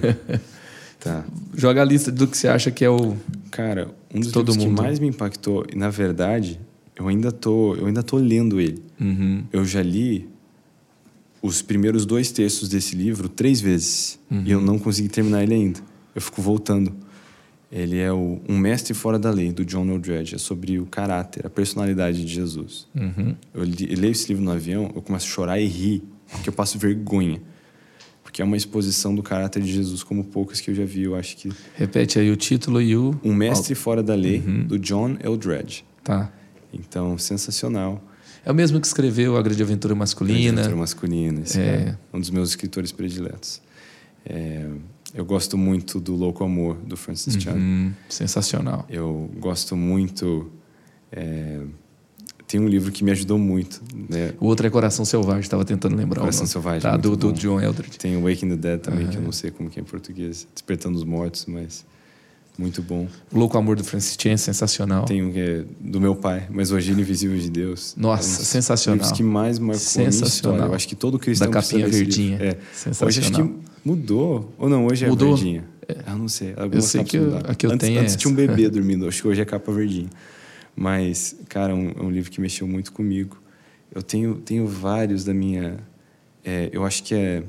tá. Joga a lista do que você acha que é o. Cara, um dos todo mundo. que mais me impactou, e na verdade, eu ainda tô, eu ainda tô lendo ele. Uhum. Eu já li os primeiros dois textos desse livro três vezes uhum. e eu não consegui terminar ele ainda. Eu fico voltando. Ele é o Um Mestre Fora da Lei, do John Eldredge. É sobre o caráter, a personalidade de Jesus. Uhum. Eu, li, eu leio esse livro no avião, eu começo a chorar e rir, porque eu passo vergonha. Porque é uma exposição do caráter de Jesus como poucas que eu já vi. Eu acho que... Repete aí o título e o... Um Mestre Fora da Lei, uhum. do John Eldredge. Tá. Então, sensacional. É o mesmo que escreveu A Grande Aventura Masculina. Grande Aventura Masculina, esse é. é um dos meus escritores prediletos. É, eu gosto muito do Louco Amor, do Francis Chan. Uhum, sensacional. Eu gosto muito... É, tem um livro que me ajudou muito. Né? O outro é Coração Selvagem, estava tentando lembrar. Coração Selvagem. Tá, do, do, John Eldridge. Tem Waking the Dead também, uhum. que eu não sei como que é em português. Despertando os Mortos, mas muito bom. O Louco Amor do Francis Chan é sensacional. Tem um que é do meu pai, mas o Invisível de Deus. Nossa, é um sensacional. que mais marcou sensacional. Eu acho que todo cristão Da capinha verdinha. É. Sensacional. Hoje acho que mudou. Ou não, hoje é mudou? verdinha. É. Ah, não sei. Algumas eu sei que eu, a que eu antes, tenho antes é tinha um bebê dormindo. Acho que hoje é capa verdinha. Mas, cara, é um, é um livro que mexeu muito comigo. Eu tenho, tenho vários da minha... É, eu acho que é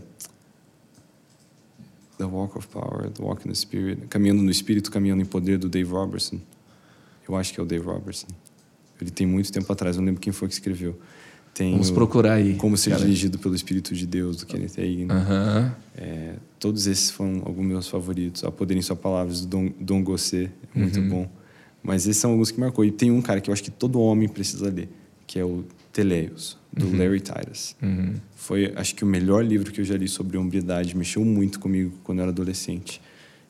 The Walk of Power, The Walk in the Spirit, Caminhando no Espírito, Caminhando em Poder, do Dave Robertson. Eu acho que é o Dave Robertson. Ele tem muito tempo atrás, não lembro quem foi que escreveu. Tem Vamos o, procurar aí. Como Ser. Dirigido pelo Espírito de Deus, do Kenneth Hagin. Uh é, todos esses foram alguns meus favoritos. A Poder em Suas Palavras, do Dom, Dom Gossé, é muito uhum. bom. Mas esses são alguns que marcou. E tem um cara que eu acho que todo homem precisa ler, que é o Teleios, do uhum. Larry Titus. Uhum. Foi, acho que, o melhor livro que eu já li sobre hombridade. Mexeu muito comigo quando eu era adolescente.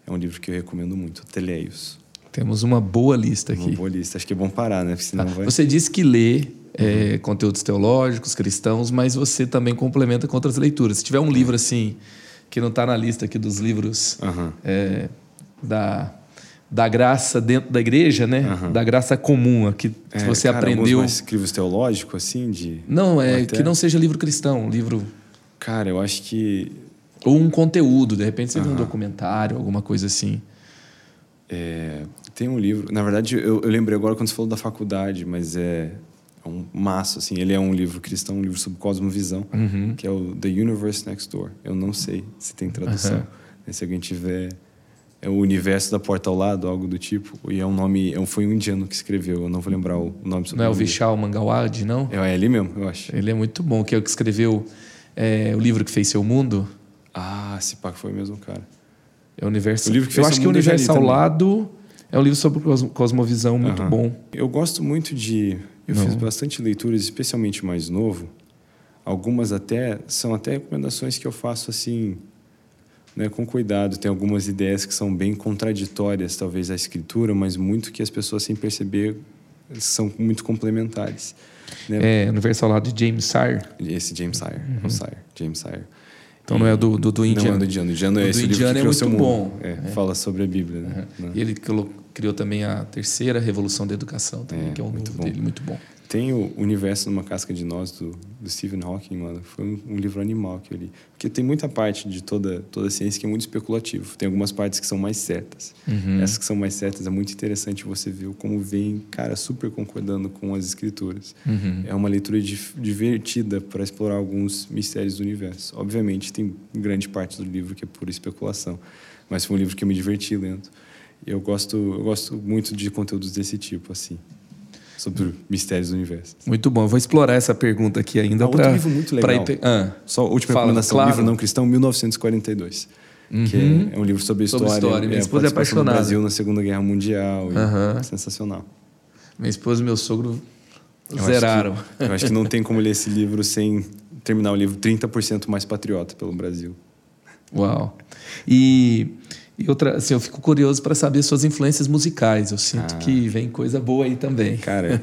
É um livro que eu recomendo muito, Teleios. Temos uma boa lista aqui. Uma boa lista. Acho que é bom parar, né? Porque senão tá. vai... Você disse que lê é, uhum. conteúdos teológicos, cristãos, mas você também complementa com outras leituras. Se tiver um livro assim, que não está na lista aqui dos livros é, da da graça dentro da igreja, né? Uhum. Da graça comum, que é, você cara, aprendeu. Mais livros teológicos, assim, de. Não, é até... que não seja livro cristão, livro. Cara, eu acho que. Ou um conteúdo, de repente você uhum. vê um documentário, alguma coisa assim. É, tem um livro, na verdade eu, eu, lembrei agora quando você falou da faculdade, mas é, é um maço, assim. Ele é um livro cristão, um livro sobre cosmovisão, uhum. que é o The Universe Next Door. Eu não sei se tem tradução. Se alguém tiver é o universo da porta ao lado, algo do tipo. E é um nome, é foi um indiano que escreveu, eu não vou lembrar o nome. Não é o Vishal Mangawad, não? É, é ele mesmo, eu acho. Ele é muito bom, que é o que escreveu é, o livro que fez seu mundo. Ah, esse pá que foi o mesmo cara. É o universo. O livro que fez eu acho que o universo ao lado é um livro sobre cosmovisão muito uhum. bom. Eu gosto muito de, eu não. fiz bastante leituras, especialmente mais novo. Algumas até são até recomendações que eu faço assim né, com cuidado. Tem algumas ideias que são bem contraditórias, talvez, à escritura, mas muito que as pessoas, sem perceber, são muito complementares. Né? É, Universal lá de James Sire. Esse James Sire, uhum. Sire, James Sire. Então não é do, do, do Indiano. Não é do Indiano. O Indiano é esse Indiano é muito bom. É, é. Fala sobre a Bíblia. Né? Uhum. E ele criou também a terceira revolução da educação, também, é, que é um muito bom. dele muito bom. Tem o Universo numa Casca de Nós, do, do Stephen Hawking, mano. Foi um, um, livro animal que eu li. Porque tem muita parte de toda, toda a ciência que é muito especulativo. Tem algumas partes que são mais certas. Uhum. Essas que são mais certas é muito interessante você ver como vem, cara, super concordando com as escrituras. Uhum. É uma leitura divertida para explorar alguns mistérios do universo. Obviamente, tem grande parte do livro que é pura especulação. Mas foi um livro que eu me diverti lendo. Eu gosto, eu gosto muito de conteúdos desse tipo, assim sobre mistérios do universo. Muito bom. Eu vou explorar essa pergunta aqui ainda para. Outro livro muito legal. Ah, Só a última fala, recomendação: claro. livro não cristão, 1942. Uhum. Que é, é, um livro sobre história. Sobre história. Minha é, esposa é apaixonada. do Brasil na Segunda Guerra Mundial. Uhum. Sensacional. Minha esposa e meu sogro eu zeraram. Acho que, eu acho que não tem como ler esse livro sem terminar o livro 30% mais patriota pelo Brasil. Uau. E e outra, assim, eu fico curioso para saber suas influências musicais. Eu sinto ah. que vem coisa boa aí também. Cara,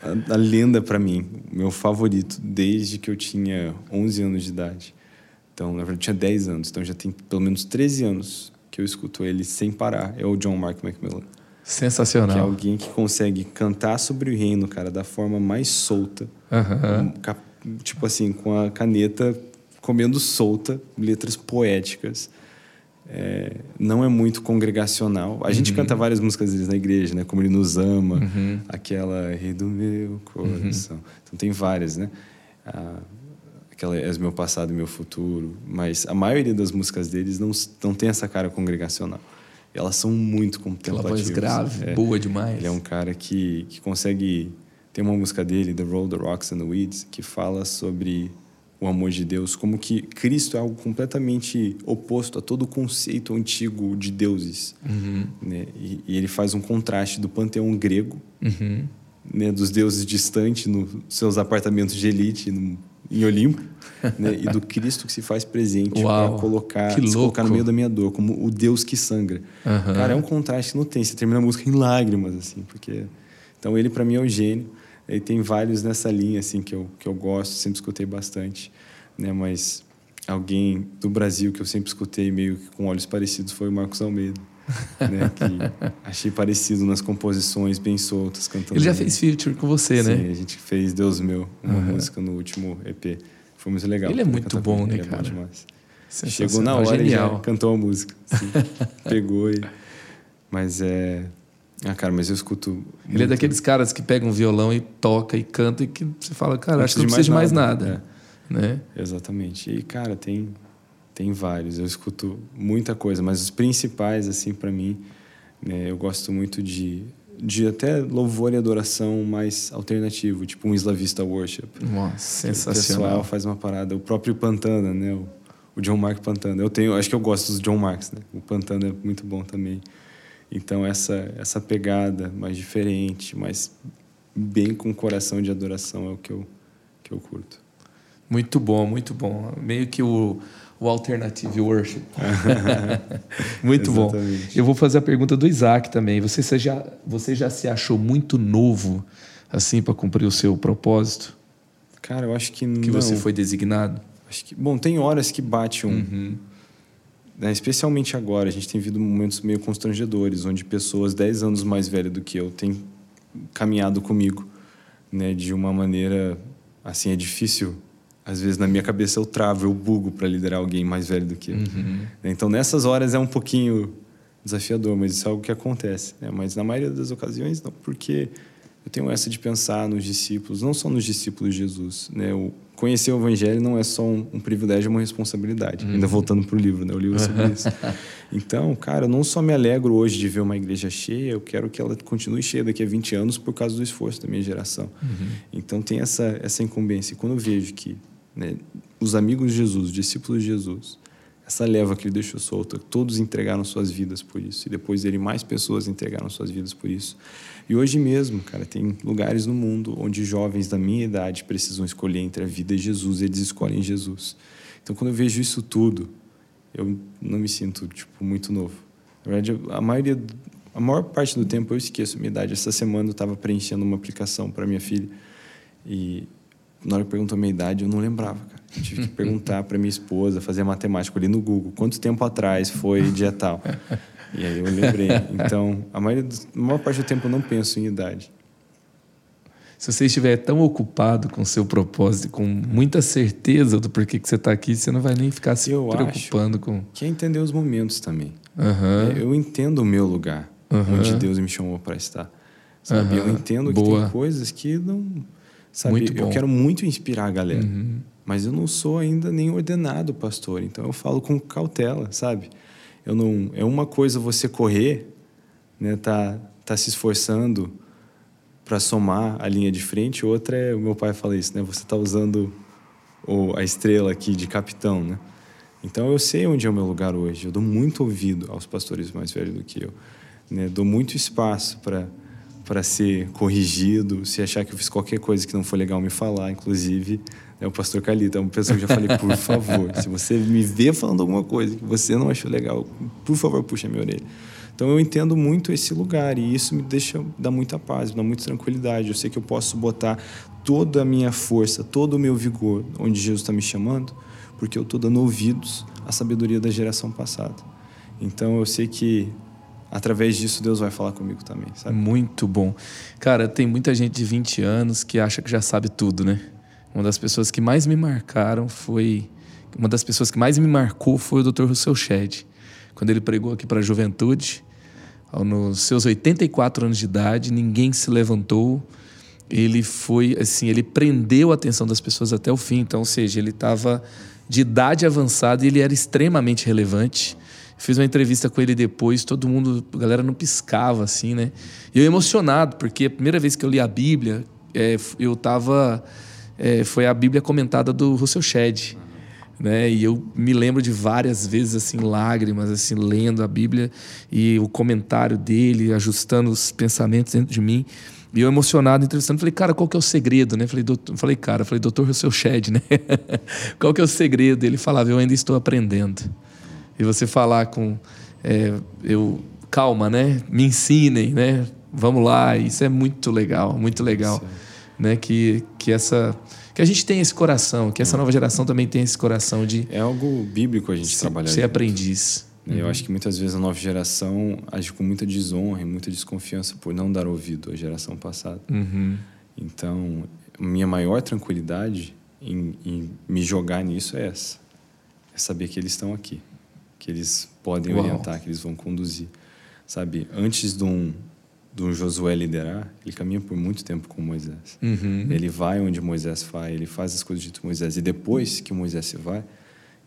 a, a lenda para mim, meu favorito desde que eu tinha 11 anos de idade. Então, na verdade, eu tinha 10 anos, então já tem pelo menos 13 anos que eu escuto ele sem parar é o John Mark McMillan. Sensacional. Que é alguém que consegue cantar sobre o reino, cara, da forma mais solta. Uhum. Tipo assim, com a caneta comendo solta, letras poéticas. É, não é muito congregacional. A uhum. gente canta várias músicas deles na igreja, né? Como Ele Nos Ama, uhum. aquela Rei do Meu Coração. Uhum. Então tem várias, né? Ah, aquela És Meu Passado e Meu Futuro. Mas a maioria das músicas deles não, não tem essa cara congregacional elas são muito contemplativas. Aquela voz grave, é. boa demais. Ele é um cara que, que consegue... Tem uma música dele, The Roll, The Rocks and the Weeds, que fala sobre o amor de Deus, como que Cristo é algo completamente oposto a todo o conceito antigo de deuses. Uhum. Né? E, e, ele faz um contraste do panteão grego, uhum. né? dos deuses distantes, nos seus apartamentos de elite, no, em Olimpo, né? e do Cristo que se faz presente para colocar, se colocar no meio da minha dor, como o Deus que sangra. Uhum. Cara, é um contraste que não tem. Você termina a música em lágrimas, assim, porque... Então, ele, para mim, é o gênio. E tem vários nessa linha, assim, que eu, que eu gosto, sempre escutei bastante, né? Mas alguém do Brasil que eu sempre escutei meio que com olhos parecidos foi o Marcos Almeida. né, que achei parecido nas composições bem soltas cantando. Ele já fez feature com você, Sim, né? Sim, a gente fez Deus Meu, uma uhum. música no último EP. Foi muito legal. Ele é muito bom, né, cara? É bom Chegou na hora Genial. e já cantou a música. Assim, pegou e... Mas é... Ah, cara, mas eu escuto... Muito... Ele é daqueles caras que pegam um violão e toca e canta e que você fala, cara, acho que não precisa de mais nada. nada é. Né? Exatamente. E, cara, tem tem vários. Eu escuto muita coisa, mas os principais, assim, para mim, né, eu gosto muito de, de até louvor e adoração mais alternativo, tipo um Isla Vista Worship. Nossa, sensacional. O pessoal faz uma parada. O próprio Pantana, né? O, o John Mark Pantana. Eu tenho, acho que eu gosto dos John Marks, né? O Pantana é muito bom também. Então essa essa pegada mais diferente, mais bem com coração de adoração é o que eu que eu curto. Muito bom, muito bom. Meio que o o Alternative Worship. muito bom. Eu vou fazer a pergunta do Isaac também. Você, você, já, você já se achou muito novo assim para cumprir o seu propósito? Cara, eu acho que não. Que você foi designado? Acho que, bom, tem horas que bate um. Uhum. Né, especialmente agora, a gente tem vivido momentos meio constrangedores, onde pessoas 10 anos mais velhas do que eu têm caminhado comigo, né, de uma maneira assim é difícil às vezes na minha cabeça eu travo, eu bugo para liderar alguém mais velho do que eu. Uhum. Então nessas horas é um pouquinho desafiador, mas isso é algo que acontece. Né? Mas na maioria das ocasiões não, porque eu tenho essa de pensar nos discípulos, não só nos discípulos de Jesus. Né? O conhecer o Evangelho não é só um, um privilégio, é uma responsabilidade. Uhum. Ainda voltando para o livro, né? o livro sobre isso. Então, cara, eu não só me alegro hoje de ver uma igreja cheia, eu quero que ela continue cheia daqui a 20 anos por causa do esforço da minha geração. Uhum. Então tem essa, essa incumbência. E quando eu vejo que né, os amigos de Jesus, os discípulos de Jesus, essa leva que ele deixou solta, todos entregaram suas vidas por isso. E depois dele, mais pessoas entregaram suas vidas por isso. E hoje mesmo, cara, tem lugares no mundo onde jovens da minha idade precisam escolher entre a vida e Jesus, e eles escolhem Jesus. Então, quando eu vejo isso tudo, eu não me sinto, tipo, muito novo. Na verdade, a maioria, a maior parte do tempo eu esqueço a minha idade. Essa semana eu estava preenchendo uma aplicação para minha filha e na hora que perguntou a minha idade, eu não lembrava, cara. Eu tive que perguntar para minha esposa, fazer matemática ali no Google. Quanto tempo atrás foi dia tal? E aí eu lembrei. Então, a, maioria, a maior parte do tempo eu não penso em idade. Se você estiver tão ocupado com seu propósito, com muita certeza do porquê que você está aqui, você não vai nem ficar se eu preocupando com. Que é entender os momentos também. Uhum. Eu entendo o meu lugar, uhum. onde Deus me chamou para estar. Sabe? Uhum. Eu entendo que Boa. tem coisas que não Sabe, muito bom. eu quero muito inspirar a galera, uhum. mas eu não sou ainda nem ordenado pastor, então eu falo com cautela, sabe? Eu não é uma coisa você correr, né, tá tá se esforçando para somar a linha de frente, outra é, o meu pai fala isso, né? Você tá usando o, a estrela aqui de capitão, né? Então eu sei onde é o meu lugar hoje. Eu dou muito ouvido aos pastores mais velhos do que eu, né? Dou muito espaço para para ser corrigido, se achar que eu fiz qualquer coisa que não foi legal me falar, inclusive é o pastor Calito, é uma pessoa que eu já falei, por favor, se você me vê falando alguma coisa que você não achou legal, por favor, puxa minha orelha. Então eu entendo muito esse lugar e isso me deixa dá muita paz, dá muita tranquilidade. Eu sei que eu posso botar toda a minha força, todo o meu vigor onde Jesus está me chamando, porque eu estou dando ouvidos à sabedoria da geração passada. Então eu sei que através disso Deus vai falar comigo também, sabe? Muito bom. Cara, tem muita gente de 20 anos que acha que já sabe tudo, né? Uma das pessoas que mais me marcaram foi uma das pessoas que mais me marcou foi o Dr. Russell Shedd. Quando ele pregou aqui para a juventude, nos seus 84 anos de idade, ninguém se levantou. Ele foi assim, ele prendeu a atenção das pessoas até o fim. Então, ou seja, ele estava de idade avançada e ele era extremamente relevante. Fiz uma entrevista com ele depois, todo mundo, a galera não piscava assim, né? E eu emocionado, porque a primeira vez que eu li a Bíblia, é, eu tava. É, foi a Bíblia comentada do Russell Shedd. Né? E eu me lembro de várias vezes assim lágrimas assim lendo a Bíblia e o comentário dele ajustando os pensamentos dentro de mim e eu emocionado entrevistando falei cara qual que é o segredo né falei falei cara falei doutor Russell Shedd né qual que é o segredo ele falava eu ainda estou aprendendo e você falar com é, eu calma, né? Me ensinem, né? Vamos lá, isso é muito legal, muito legal, Sim. Né? Que que essa que a gente tem esse coração, que essa nova geração também tem esse coração de é algo bíblico a gente se, trabalhar. Ser aprendiz. Uhum. Eu acho que muitas vezes a nova geração age com muita desonra e muita desconfiança por não dar ouvido à geração passada. Uhum. Então, minha maior tranquilidade em, em, me jogar nisso é essa: é saber que eles estão aqui que eles podem Uau. orientar, que eles vão conduzir. Sabe, antes de um, um Josué liderar, ele caminha por muito tempo com Moisés. Uhum. Ele vai onde Moisés vai, ele faz as coisas de Moisés. E depois que Moisés se vai,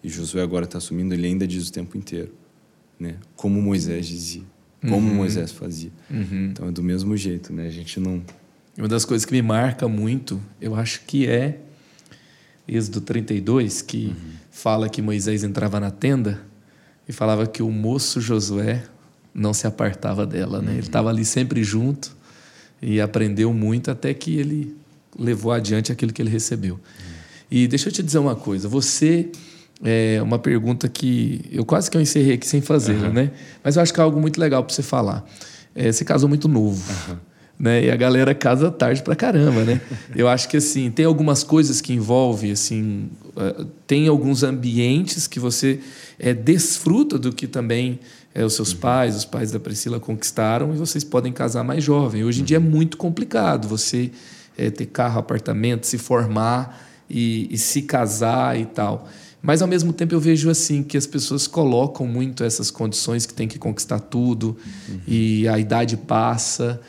e Josué agora está assumindo, ele ainda diz o tempo inteiro, né? Como Moisés dizia, como uhum. Moisés fazia. Uhum. Então é do mesmo jeito, né? A gente não. Uma das coisas que me marca muito, eu acho que é Êxodo 32, que uhum. fala que Moisés entrava na tenda e falava que o moço Josué não se apartava dela, né? Ele estava ali sempre junto e aprendeu muito até que ele levou adiante aquilo que ele recebeu. E deixa eu te dizer uma coisa, você é uma pergunta que eu quase que eu encerrei aqui sem fazer, uhum. né? Mas eu acho que é algo muito legal para você falar. É, você casou muito novo. Uhum. Né? E a galera casa tarde pra caramba, né? Eu acho que assim, tem algumas coisas que envolvem assim, uh, tem alguns ambientes que você é, desfruta do que também é, os seus uhum. pais, os pais da Priscila conquistaram e vocês podem casar mais jovem. Hoje em dia é muito complicado você é, ter carro, apartamento, se formar e, e, se casar e tal. Mas ao mesmo tempo eu vejo assim que as pessoas colocam muito essas condições que tem que conquistar tudo uhum. e a idade passa.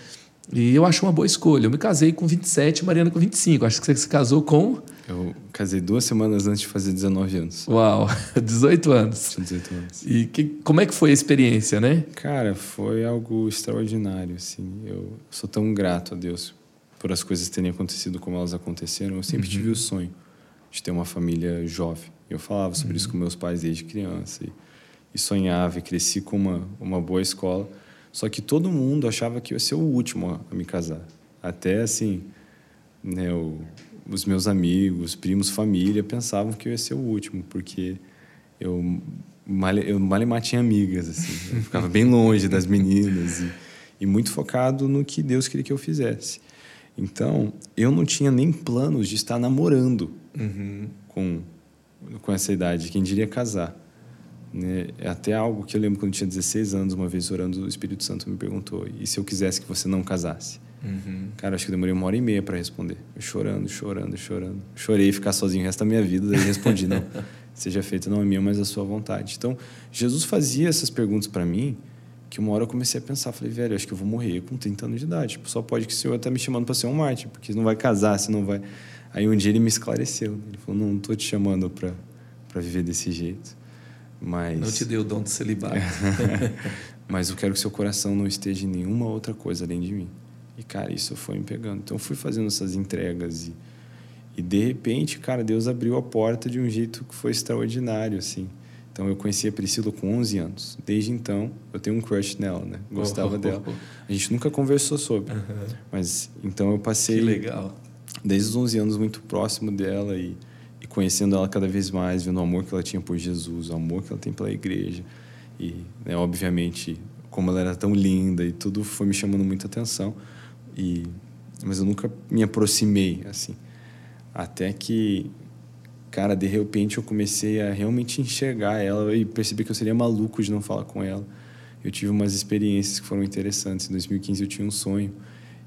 E eu acho uma boa escolha. Eu me casei com 27, Mariana com 25. Acho que você se casou com eu casei duas semanas antes de fazer 19 anos. Uau, 18 anos. 18 anos. E que, como é que foi a experiência, né? Cara, foi algo extraordinário, assim. Eu sou tão grato a Deus por as coisas terem acontecido como elas aconteceram. Eu sempre uhum. tive o sonho de ter uma família jovem. Eu falava sobre uhum. isso com meus pais desde criança. E, e sonhava e cresci com uma, uma boa escola. Só que todo mundo achava que eu ia ser o último a me casar. Até, assim, né, o os meus amigos, primos, família pensavam que eu ia ser o último, porque eu mal, eu mal tinha amigas, assim. Eu ficava bem longe das meninas e, e muito focado no que Deus queria que eu fizesse. Então, eu não tinha nem planos de estar namorando uhum. com, com essa idade, quem diria casar. Né? É até algo que eu lembro quando eu tinha 16 anos, uma vez orando, o Espírito Santo me perguntou: e se eu quisesse que você não casasse? Uhum. Cara, acho que demorei uma hora e meia para responder. Eu chorando, chorando, chorando. Chorei ficar sozinho o resto da minha vida, daí respondi: não, seja feita não a minha, mas a sua vontade. Então, Jesus fazia essas perguntas para mim que uma hora eu comecei a pensar, falei, velho, acho que eu vou morrer com 30 anos de idade. Tipo, só pode que o Senhor tá me chamando para ser um mártir, porque não vai casar, se não vai. Aí um dia ele me esclareceu. Ele falou: "Não, não tô te chamando para para viver desse jeito". Mas Não te deu o dom de celibato. mas eu quero que seu coração não esteja em nenhuma outra coisa além de mim. E, cara, isso foi me pegando. Então, eu fui fazendo essas entregas e, e, de repente, cara, Deus abriu a porta de um jeito que foi extraordinário, assim. Então, eu conheci a Priscila com 11 anos. Desde então, eu tenho um crush nela, né? Gostava oh, dela. A gente nunca conversou sobre. Mas, então, eu passei... Que legal. Desde os 11 anos, muito próximo dela e, e conhecendo ela cada vez mais, vendo o amor que ela tinha por Jesus, o amor que ela tem pela igreja. E, né, obviamente, como ela era tão linda e tudo foi me chamando muita atenção. E, mas eu nunca me aproximei assim. Até que cara, de repente eu comecei a realmente enxergar ela e perceber que eu seria maluco de não falar com ela. Eu tive umas experiências que foram interessantes. Em 2015 eu tinha um sonho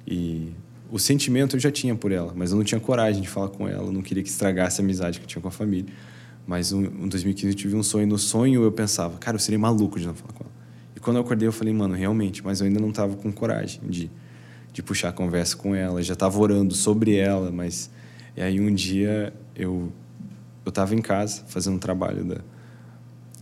e o sentimento eu já tinha por ela, mas eu não tinha coragem de falar com ela, eu não queria que estragasse a amizade que eu tinha com a família. Mas em 2015 eu tive um sonho, no sonho eu pensava, cara, eu seria maluco de não falar com ela. E quando eu acordei eu falei, mano, realmente, mas eu ainda não estava com coragem de, de puxar a conversa com ela, já estava orando sobre ela, mas e aí um dia eu eu estava em casa fazendo um trabalho da,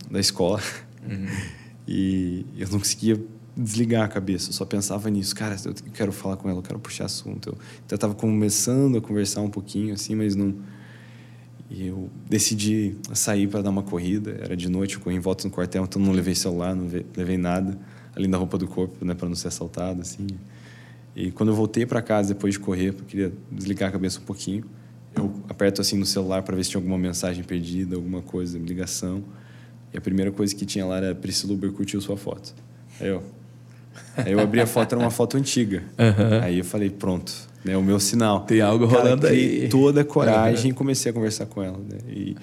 da escola uhum. e eu não conseguia desligar a cabeça, eu só pensava nisso, cara, eu quero falar com ela, eu quero puxar assunto. Eu, então eu estava começando a conversar um pouquinho assim, mas não e eu decidi sair para dar uma corrida, era de noite, eu corri em volta no quartel, então não levei celular, não levei nada, além da roupa do corpo, né, para não ser assaltado assim. E quando eu voltei para casa depois de correr, eu queria desligar a cabeça um pouquinho, eu aperto assim no celular para ver se tinha alguma mensagem perdida, alguma coisa, ligação. E a primeira coisa que tinha lá era Priscila Uber curtiu sua foto. Aí eu, aí eu abri a foto, era uma foto antiga. Uhum. Aí eu falei, pronto, né, o meu sinal. Tem algo rolando Cara, aí. toda a coragem e comecei a conversar com ela. Né? E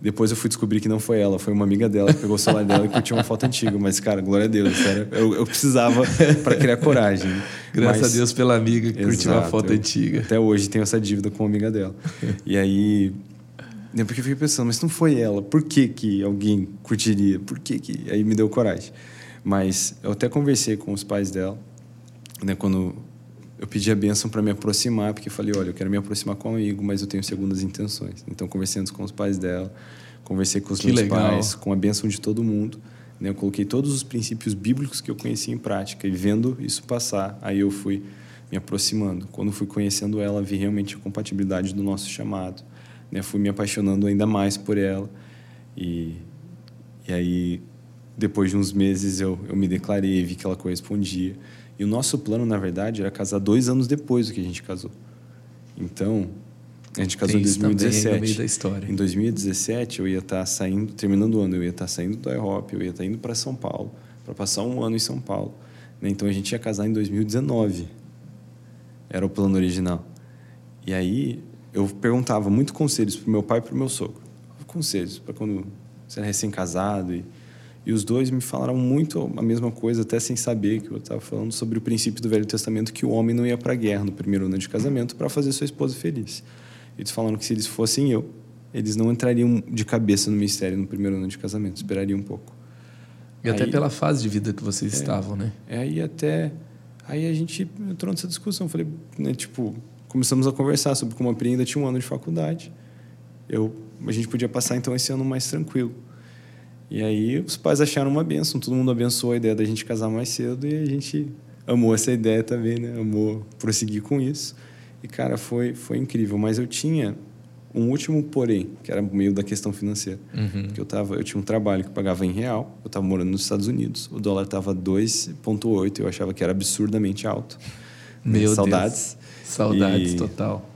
depois eu fui descobrir que não foi ela, foi uma amiga dela que pegou o celular dela e curtiu uma foto antiga. Mas, cara, glória a Deus, sério, eu, eu precisava para criar coragem. Graças mas, a Deus pela amiga que exato, curtiu uma foto eu, antiga. Até hoje tenho essa dívida com uma amiga dela. e aí. Né, porque eu fiquei pensando, mas não foi ela, por que, que alguém curtiria? Por que, que. Aí me deu coragem. Mas eu até conversei com os pais dela, né, quando eu pedi a bênção para me aproximar, porque falei, olha, eu quero me aproximar com um amigo, mas eu tenho segundas intenções. Então, conversei com os pais dela, conversei com os que meus legal. pais, com a bênção de todo mundo. Né? Eu coloquei todos os princípios bíblicos que eu conhecia em prática e vendo isso passar, aí eu fui me aproximando. Quando fui conhecendo ela, vi realmente a compatibilidade do nosso chamado. Né? Fui me apaixonando ainda mais por ela. E, e aí, depois de uns meses, eu, eu me declarei, vi que ela correspondia. E o nosso plano, na verdade, era casar dois anos depois do que a gente casou. Então, a gente casou Tem em 2017. No meio da história. Em 2017, eu ia estar saindo, terminando o ano, eu ia estar saindo do IHOP, eu ia estar indo para São Paulo, para passar um ano em São Paulo. Né? Então, a gente ia casar em 2019. Era o plano original. E aí, eu perguntava muito conselhos para o meu pai e para o meu sogro. Conselhos para quando você era recém-casado e e os dois me falaram muito a mesma coisa, até sem saber que eu estava falando sobre o princípio do Velho Testamento que o homem não ia para a guerra no primeiro ano de casamento para fazer sua esposa feliz. Eles falaram que se eles fossem eu, eles não entrariam de cabeça no mistério no primeiro ano de casamento, esperariam um pouco. E aí, até pela fase de vida que vocês é, estavam, né? É, aí até aí a gente entrou nessa discussão, falei, né, tipo, começamos a conversar sobre como a Pri ainda tinha um ano de faculdade. Eu a gente podia passar então esse ano mais tranquilo. E aí os pais acharam uma benção, todo mundo abençoou a ideia da gente casar mais cedo e a gente amou essa ideia também, né? Amou prosseguir com isso. E cara, foi foi incrível, mas eu tinha um último porém, que era meio da questão financeira. Uhum. Que eu tava, eu tinha um trabalho que pagava em real, eu estava morando nos Estados Unidos, o dólar estava 2.8, eu achava que era absurdamente alto. Meu Saudades. Deus. Saudades e, total.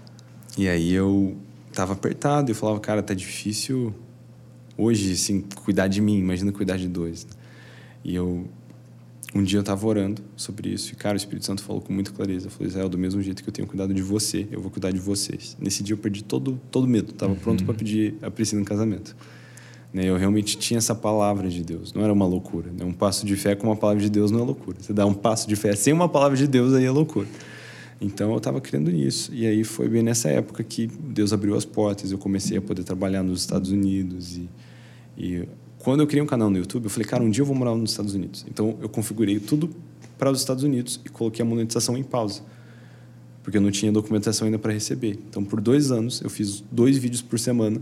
E aí eu estava apertado, eu falava, cara, tá difícil hoje, assim, cuidar de mim, imagina cuidar de dois. Né? E eu, um dia eu estava orando sobre isso, e, cara, o Espírito Santo falou com muita clareza. Falou, Israel, do mesmo jeito que eu tenho cuidado de você, eu vou cuidar de vocês. Nesse dia eu perdi todo, todo medo, estava uhum. pronto para pedir a Priscila em casamento. Né? Eu realmente tinha essa palavra de Deus, não era uma loucura. Né? Um passo de fé com uma palavra de Deus não é loucura. Você dá um passo de fé sem uma palavra de Deus, aí é loucura. Então eu estava crendo nisso. E aí foi bem nessa época que Deus abriu as portas. Eu comecei a poder trabalhar nos Estados Unidos. E, e quando eu criei um canal no YouTube, eu falei, cara, um dia eu vou morar nos Estados Unidos. Então eu configurei tudo para os Estados Unidos e coloquei a monetização em pausa. Porque eu não tinha documentação ainda para receber. Então por dois anos eu fiz dois vídeos por semana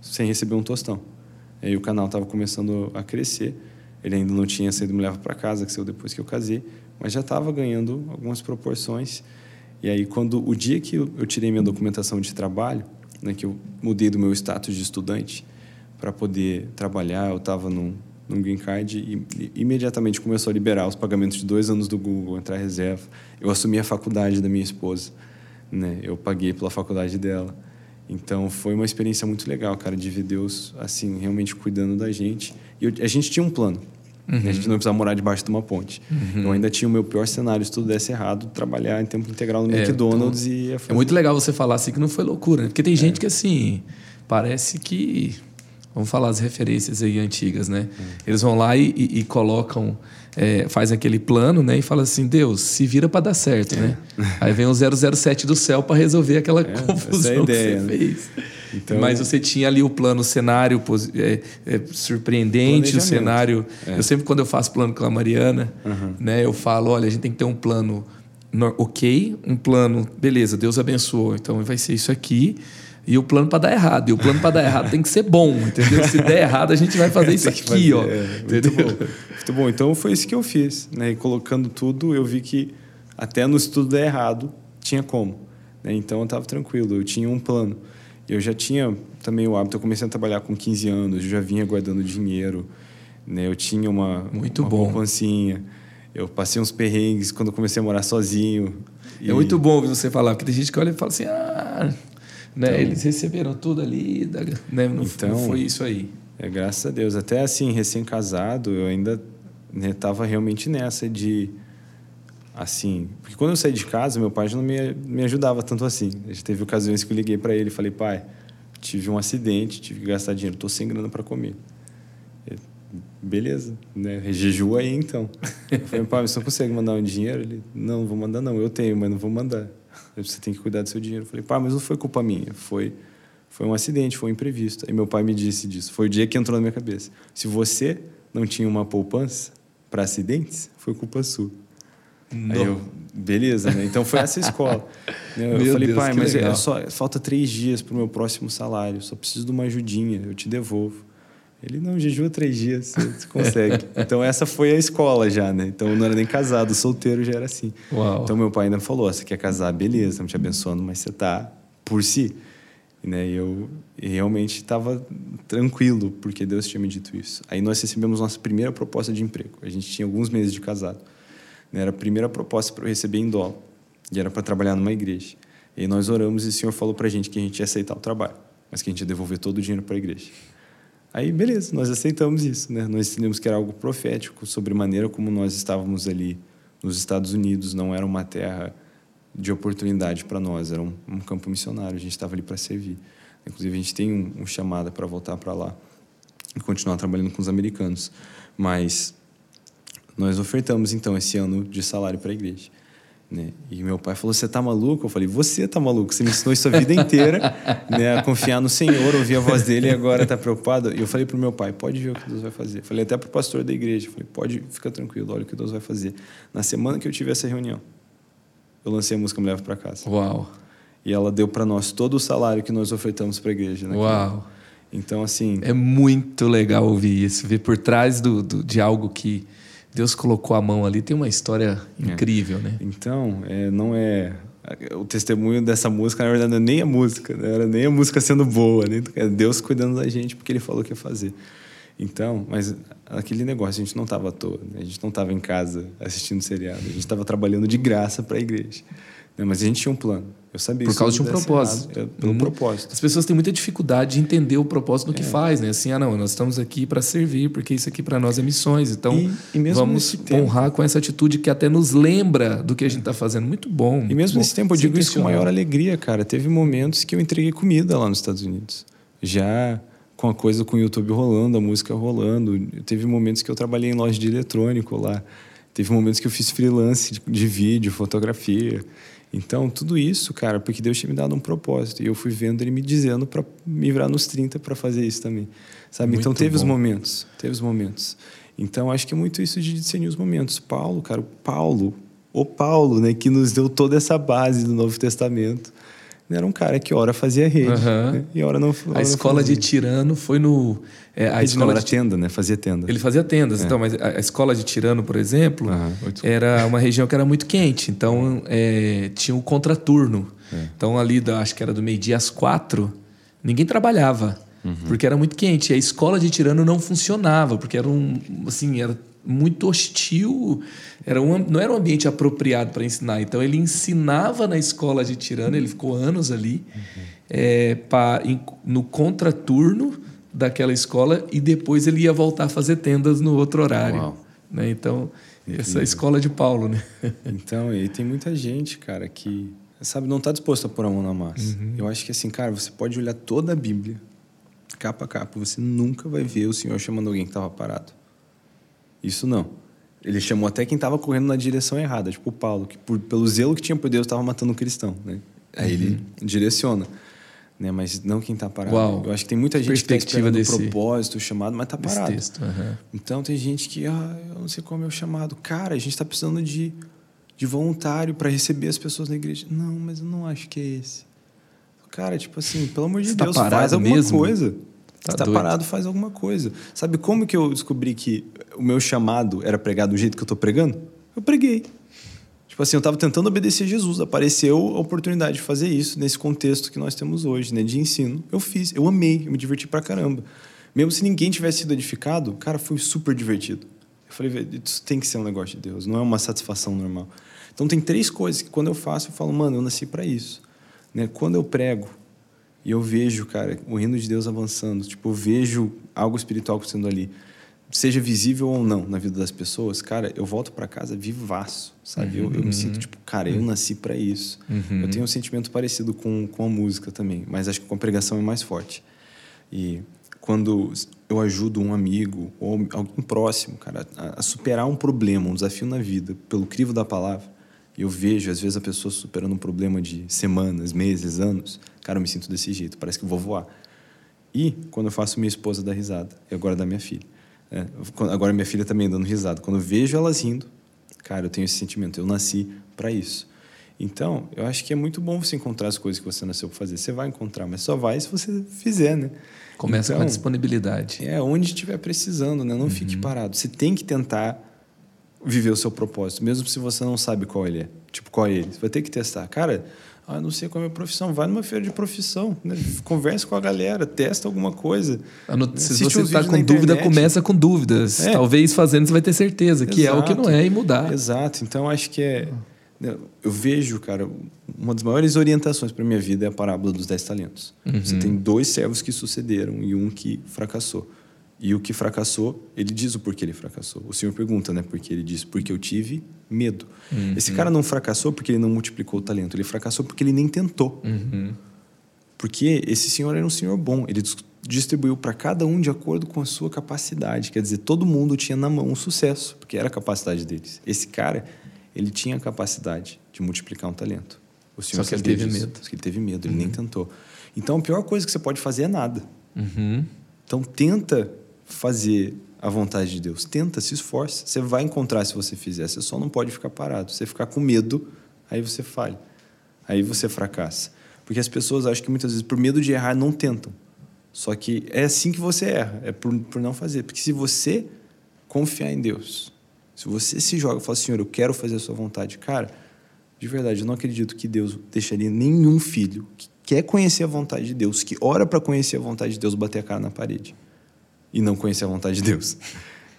sem receber um tostão. E aí o canal estava começando a crescer. Ele ainda não tinha saído me levar para casa, que saiu depois que eu casei mas já estava ganhando algumas proporções. E aí, quando o dia que eu, tirei minha documentação de trabalho, né, que eu mudei do meu status de estudante para poder trabalhar, eu estava num, num green card e, e, imediatamente começou a liberar os pagamentos de dois anos do Google, entrar reserva. Eu assumi a faculdade da minha esposa, né? Eu paguei pela faculdade dela. Então foi uma experiência muito legal, cara, de ver Deus assim realmente cuidando da gente. E eu, a gente tinha um plano. Uhum. A gente não precisava morar debaixo de uma ponte. Uhum. Eu ainda tinha o meu pior cenário, se tudo desse errado, trabalhar em tempo integral no é, McDonald's então, e... É muito legal você falar assim que não foi loucura, né? Porque tem gente é. que assim parece que vamos falar as referências aí antigas, né? Hum. Eles vão lá e, e, e colocam, é, faz aquele plano, né? E fala assim, Deus, se vira para dar certo, é. né? Aí vem o 007 do céu para resolver aquela é, confusão é ideia, que você né? fez. Então, Mas você tinha ali o plano, o cenário é, é, surpreendente, o cenário. Eu sempre, quando eu faço plano com a Mariana, uhum. né, eu falo: olha, a gente tem que ter um plano ok, um plano, beleza, Deus abençoou, então vai ser isso aqui. E o plano para dar errado. E o plano para dar errado tem que ser bom, entendeu? Se der errado, a gente vai fazer isso aqui, fazer, ó. É, muito bom. Muito bom. Então foi isso que eu fiz. Né? E colocando tudo, eu vi que até no estudo der errado, tinha como. Né? Então eu estava tranquilo, eu tinha um plano. Eu já tinha também o hábito, eu comecei a trabalhar com 15 anos, eu já vinha guardando dinheiro, né? Eu tinha uma muito uma bom. poupancinha. Eu passei uns perrengues quando comecei a morar sozinho. É muito bom você falar, porque tem gente que olha e fala assim: "Ah, né, então, eles receberam tudo ali, né? não, então, não foi isso aí". É, graças a Deus. Até assim, recém-casado, eu ainda estava né, realmente nessa de assim, porque quando eu saí de casa, meu pai já não me, me ajudava tanto assim. Já teve ocasiões que eu liguei para ele e falei, pai, tive um acidente, tive que gastar dinheiro, tô sem grana para comer. Ele, Beleza, né? Jejua aí então. Eu falei, pai, você não consegue mandar um dinheiro? Ele, não, não vou mandar não, eu tenho, mas não vou mandar. Você tem que cuidar do seu dinheiro. Eu falei, pai, mas não foi culpa minha, foi foi um acidente, foi um imprevisto. Aí meu pai me disse disso. Foi o dia que entrou na minha cabeça. Se você não tinha uma poupança para acidentes, foi culpa sua. Aí eu, beleza, né? Então foi essa escola. eu meu falei, Deus, pai, mas é só, falta três dias para o meu próximo salário, só preciso de uma ajudinha, eu te devolvo. Ele não jejua três dias, você consegue. então essa foi a escola já, né? Então eu não era nem casado, solteiro já era assim. Uau. Então meu pai ainda falou: você quer casar, beleza, estamos te abençoando, mas você tá por si. Né? E eu realmente estava tranquilo, porque Deus tinha me dito isso. Aí nós recebemos nossa primeira proposta de emprego. A gente tinha alguns meses de casado. Né? Era a primeira proposta para eu receber em dólar. E era para trabalhar numa igreja. E nós oramos e o Senhor falou para a gente que a gente ia aceitar o trabalho, mas que a gente ia devolver todo o dinheiro para a igreja. Aí, beleza, nós aceitamos isso. Né? Nós entendemos que era algo profético sobre a maneira como nós estávamos ali nos Estados Unidos. Não era uma terra de oportunidade para nós, era um, um, campo missionário. A gente estava ali para servir. Inclusive, a gente tem um, um chamada para voltar para lá e continuar trabalhando com os americanos. Mas nós ofertamos então esse ano de salário para a igreja. Né? E meu pai falou: Você tá maluco? Eu falei: Você tá maluco? Você me ensinou isso a vida inteira né? a confiar no Senhor, ouvir a voz dele e agora tá preocupado. E eu falei pro meu pai: Pode ver o que Deus vai fazer. Eu falei até pro pastor da igreja: falei, Pode, fica tranquilo, olha o que Deus vai fazer. Na semana que eu tive essa reunião, eu lancei a música Me Leva para Casa. Uau! E ela deu para nós todo o salário que nós ofertamos para a igreja. Né? Uau! Então, assim. É muito legal ouvir isso, ver por trás do, do de algo que Deus colocou a mão ali, tem uma história incrível, é. né? Então, é, não é o testemunho dessa música, na verdade, não é nem a música, não era nem a música sendo boa, né? é Deus cuidando da gente porque Ele falou que ia fazer. Então, mas aquele negócio, a gente não estava à toa, né? a gente não estava em casa assistindo seriado, a gente estava trabalhando de graça para a igreja. Né? Mas a gente tinha um plano. Eu sabia Por causa de um propósito. Errado, pelo propósito. As pessoas têm muita dificuldade de entender o propósito do que é. faz, né? Assim, ah, não, nós estamos aqui para servir, porque isso aqui para nós é missões. Então, e, e vamos honrar com essa atitude que até nos lembra do que a gente está fazendo. Muito bom. E mesmo bom, nesse tempo, eu digo isso com maior alegria, cara. Teve momentos que eu entreguei comida lá nos Estados Unidos. Já com a coisa com o YouTube rolando, a música rolando. Teve momentos que eu trabalhei em loja de eletrônico lá. Teve momentos que eu fiz freelance de, de vídeo, fotografia. Então, tudo isso, cara, porque Deus tinha me dado um propósito. E eu fui vendo ele me dizendo para me virar nos 30 para fazer isso também. Sabe? Muito então, teve bom. os momentos. Teve os momentos. Então, acho que é muito isso de discernir os momentos. Paulo, cara, o Paulo, o Paulo, né, que nos deu toda essa base do Novo Testamento era um cara que hora fazia rede uhum. né? e hora não hora A escola de Tirano foi no... É, a escola de... tenda, né? Fazia tenda. Ele fazia tendas, é. então, mas a, escola de Tirano, por exemplo, era uma região que era muito quente, então é, tinha um contraturno. É. Então ali, da, acho que era do meio-dia às quatro, ninguém trabalhava. Uhum. Porque era muito quente. E a escola de Tirano não funcionava, porque era um, assim, era muito hostil, era um, não era um ambiente apropriado para ensinar. Então ele ensinava na escola de Tirana, ele ficou anos ali, uhum. é, pra, em, no contraturno daquela escola e depois ele ia voltar a fazer tendas no outro horário. Né? Então, essa escola de Paulo. Né? Então, e tem muita gente, cara, que sabe não está disposto a pôr a mão na massa. Uhum. Eu acho que assim, cara, você pode olhar toda a Bíblia capa a capa, você nunca vai ver o Senhor chamando alguém que estava parado. Isso não. Ele chamou até quem estava correndo na direção errada, tipo o Paulo, que por, pelo zelo que tinha por Deus estava matando um cristão. Né? Aí uhum. ele direciona. Né? Mas não quem está parado. Uau. Eu acho que tem muita gente que está esperando desse, propósito, chamado, mas está parado. Texto, uhum. Então tem gente que, ah, eu não sei qual é o meu chamado. Cara, a gente está precisando de, de voluntário para receber as pessoas na igreja. Não, mas eu não acho que é esse. Cara, tipo assim, pelo amor de Você tá Deus, tá faz alguma mesmo? coisa. Tá Você tá parado, faz alguma coisa. Sabe como que eu descobri que o meu chamado era pregar do jeito que eu tô pregando? Eu preguei. Tipo assim, eu estava tentando obedecer Jesus. Apareceu a oportunidade de fazer isso nesse contexto que nós temos hoje, né? De ensino. Eu fiz, eu amei, eu me diverti pra caramba. Mesmo se ninguém tivesse sido edificado, cara, foi super divertido. Eu falei, isso tem que ser um negócio de Deus, não é uma satisfação normal. Então tem três coisas que quando eu faço, eu falo, mano, eu nasci para isso. Né? Quando eu prego e eu vejo, cara, o reino de Deus avançando, tipo, eu vejo algo espiritual acontecendo ali seja visível ou não na vida das pessoas, cara, eu volto para casa vivaço, sabe? Uhum. Eu, eu, me uhum. sinto tipo, cara, eu nasci para isso. Uhum. Eu tenho um sentimento parecido com, com a música também, mas acho que com a pregação é mais forte. E quando eu ajudo um amigo ou alguém próximo, cara, a, a superar um problema, um desafio na vida, pelo crivo da palavra, e eu vejo, às vezes, a pessoa superando um problema de semanas, meses, anos, cara, eu me sinto desse jeito, parece que eu vou voar. E quando eu faço minha esposa dar risada, e agora da minha filha. É, agora minha filha também dando risada. Quando eu vejo elas rindo, cara, eu tenho esse sentimento. Eu nasci para isso. Então, eu acho que é muito bom você encontrar as coisas que você nasceu para fazer. Você vai encontrar, mas só vai se você fizer, né? Começa então, com a disponibilidade. É, onde estiver precisando, né? Não uhum. fique parado. Você tem que tentar viver o seu propósito, mesmo se você não sabe qual ele é. Tipo, qual é ele. Você vai ter que testar. Cara, ah, não sei qual é a minha profissão. Vai numa feira de profissão, né? conversa com a galera, testa alguma coisa. Se você está com dúvida, começa com dúvidas. É. Talvez fazendo você vai ter certeza que Exato. é o que não é e mudar. Exato. Então acho que é. Né, eu vejo, cara, uma das maiores orientações para minha vida é a parábola dos dez talentos. Uhum. Você tem dois servos que sucederam e um que fracassou. E o que fracassou, ele diz o porquê ele fracassou. O Senhor pergunta, né? Porque ele diz, porque eu tive medo. Uhum. Esse cara não fracassou porque ele não multiplicou o talento, ele fracassou porque ele nem tentou. Uhum. Porque esse senhor era um senhor bom, ele distribuiu para cada um de acordo com a sua capacidade. Quer dizer, todo mundo tinha na mão um sucesso, porque era a capacidade deles. Esse cara, ele tinha a capacidade de multiplicar um talento. O senhor Só que ele teve disso. medo. Só que ele teve medo, ele nem uhum. tentou. Então, a pior coisa que você pode fazer é nada. Uhum. Então, tenta fazer a vontade de Deus. Tenta, se esforce. Você vai encontrar se você fizer. Você só não pode ficar parado. Você ficar com medo, aí você falha. Aí você fracassa. Porque as pessoas acham que muitas vezes, por medo de errar, não tentam. Só que é assim que você erra, é por, por não fazer. Porque se você confiar em Deus, se você se joga e fala, Senhor, eu quero fazer a sua vontade, cara, de verdade, eu não acredito que Deus deixaria nenhum filho que quer conhecer a vontade de Deus, que ora para conhecer a vontade de Deus, bater a cara na parede e não conhecer a vontade de Deus.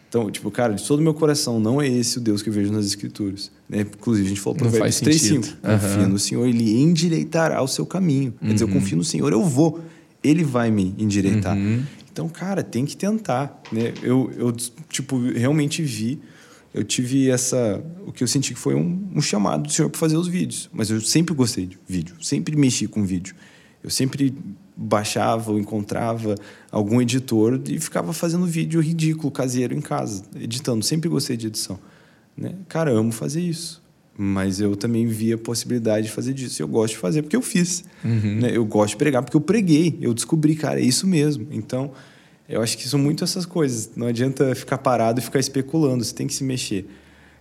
Então, tipo, cara, de todo o meu coração, não é esse o Deus que eu vejo nas Escrituras. Né? Inclusive, a gente falou Provérbios 3, 5. Confia no Senhor, Ele endireitará o seu caminho. Uhum. Quer dizer, eu uhum. confio no Senhor, eu vou. Ele vai me endireitar. Uhum. Então, cara, tem que tentar. Né? Eu, eu, tipo, realmente vi, eu tive essa... O que eu senti que foi um, um chamado do Senhor para fazer os vídeos. Mas eu sempre gostei de vídeo, sempre mexi com vídeo. Eu sempre baixava ou encontrava algum editor e ficava fazendo vídeo ridículo, caseiro em casa, editando. Sempre gostei de edição. Né? Cara, amo fazer isso. Mas eu também via a possibilidade de fazer disso. Eu gosto de fazer porque eu fiz. Uhum. Né? Eu gosto de pregar porque eu preguei. Eu descobri, cara, é isso mesmo. Então, eu acho que são muito essas coisas. Não adianta ficar parado e ficar especulando. Você tem que se mexer.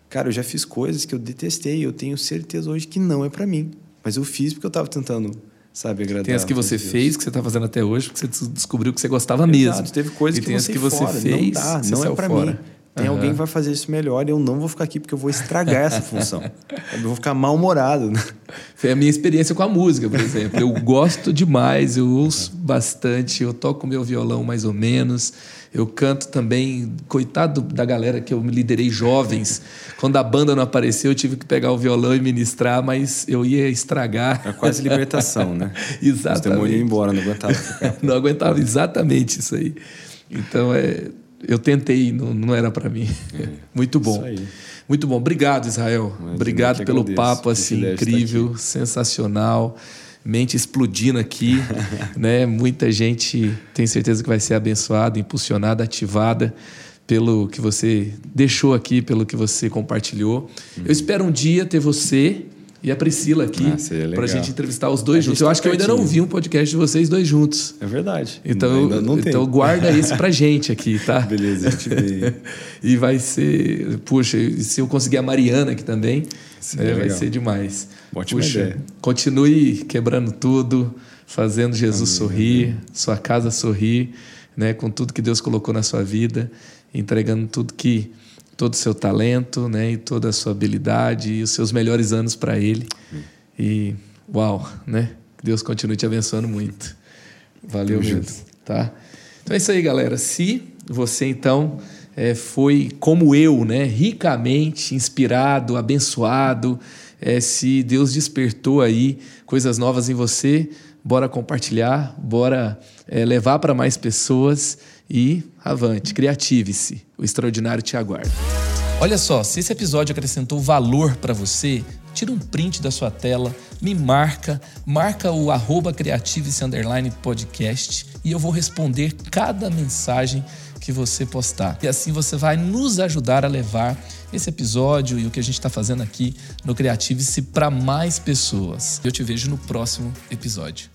Cara, eu já fiz coisas que eu detestei. Eu tenho certeza hoje que não é para mim. Mas eu fiz porque eu estava tentando sabe agradar. Tem as que você fez, que você está fazendo até hoje, porque você descobriu que você gostava mesmo. Exato, teve coisas que, tem as que você fora. fez, não dá, não é para mim. Tem uhum. alguém que vai fazer isso melhor e eu não vou ficar aqui porque eu vou estragar essa função. Eu vou ficar mal-humorado. Né? Foi a minha experiência com a música, por exemplo. Eu gosto demais, eu ouço bastante, eu toco meu violão mais ou menos. Eu canto também, coitado da galera que eu me liderei jovens. Quando a banda não apareceu, eu tive que pegar o violão e ministrar, mas eu ia estragar. É quase libertação, né? exatamente. Você ia embora, não aguentava ficar. não aguentava exatamente isso aí. Então, é, eu tentei, não, não era para mim. É, Muito bom. Muito bom. Obrigado, Israel. Obrigado pelo agradeço. papo assim incrível, sensacional. mente explodindo aqui, né? Muita gente tem certeza que vai ser abençoada, impulsionada, ativada pelo que você deixou aqui, pelo que você compartilhou. Eu espero um dia ter você e a Priscila aqui ah, para a gente entrevistar os dois a juntos. Eu acho que eu ainda não vi um podcast de vocês dois juntos. É verdade. Então, não, não então guarda isso para gente aqui, tá? Beleza, a gente vê. e vai ser, puxa, se eu conseguir a Mariana aqui também, é, vai ser demais. Ótima puxa, ideia. continue quebrando tudo, fazendo Jesus Amém. sorrir, sua casa sorrir, né, com tudo que Deus colocou na sua vida, entregando tudo que todo o seu talento, né, e toda a sua habilidade e os seus melhores anos para ele. Hum. E uau, né? Que Deus continue te abençoando muito. Valeu mesmo, tá? Então é isso aí, galera. Se você então é, foi como eu, né, ricamente inspirado, abençoado, é, se Deus despertou aí coisas novas em você, bora compartilhar, bora é, levar para mais pessoas e avante, criative-se. O extraordinário te aguarda. Olha só, se esse episódio acrescentou valor para você, tira um print da sua tela, me marca, marca o arroba podcast e eu vou responder cada mensagem que você postar. E assim você vai nos ajudar a levar esse episódio e o que a gente está fazendo aqui no Creative-se para mais pessoas. Eu te vejo no próximo episódio.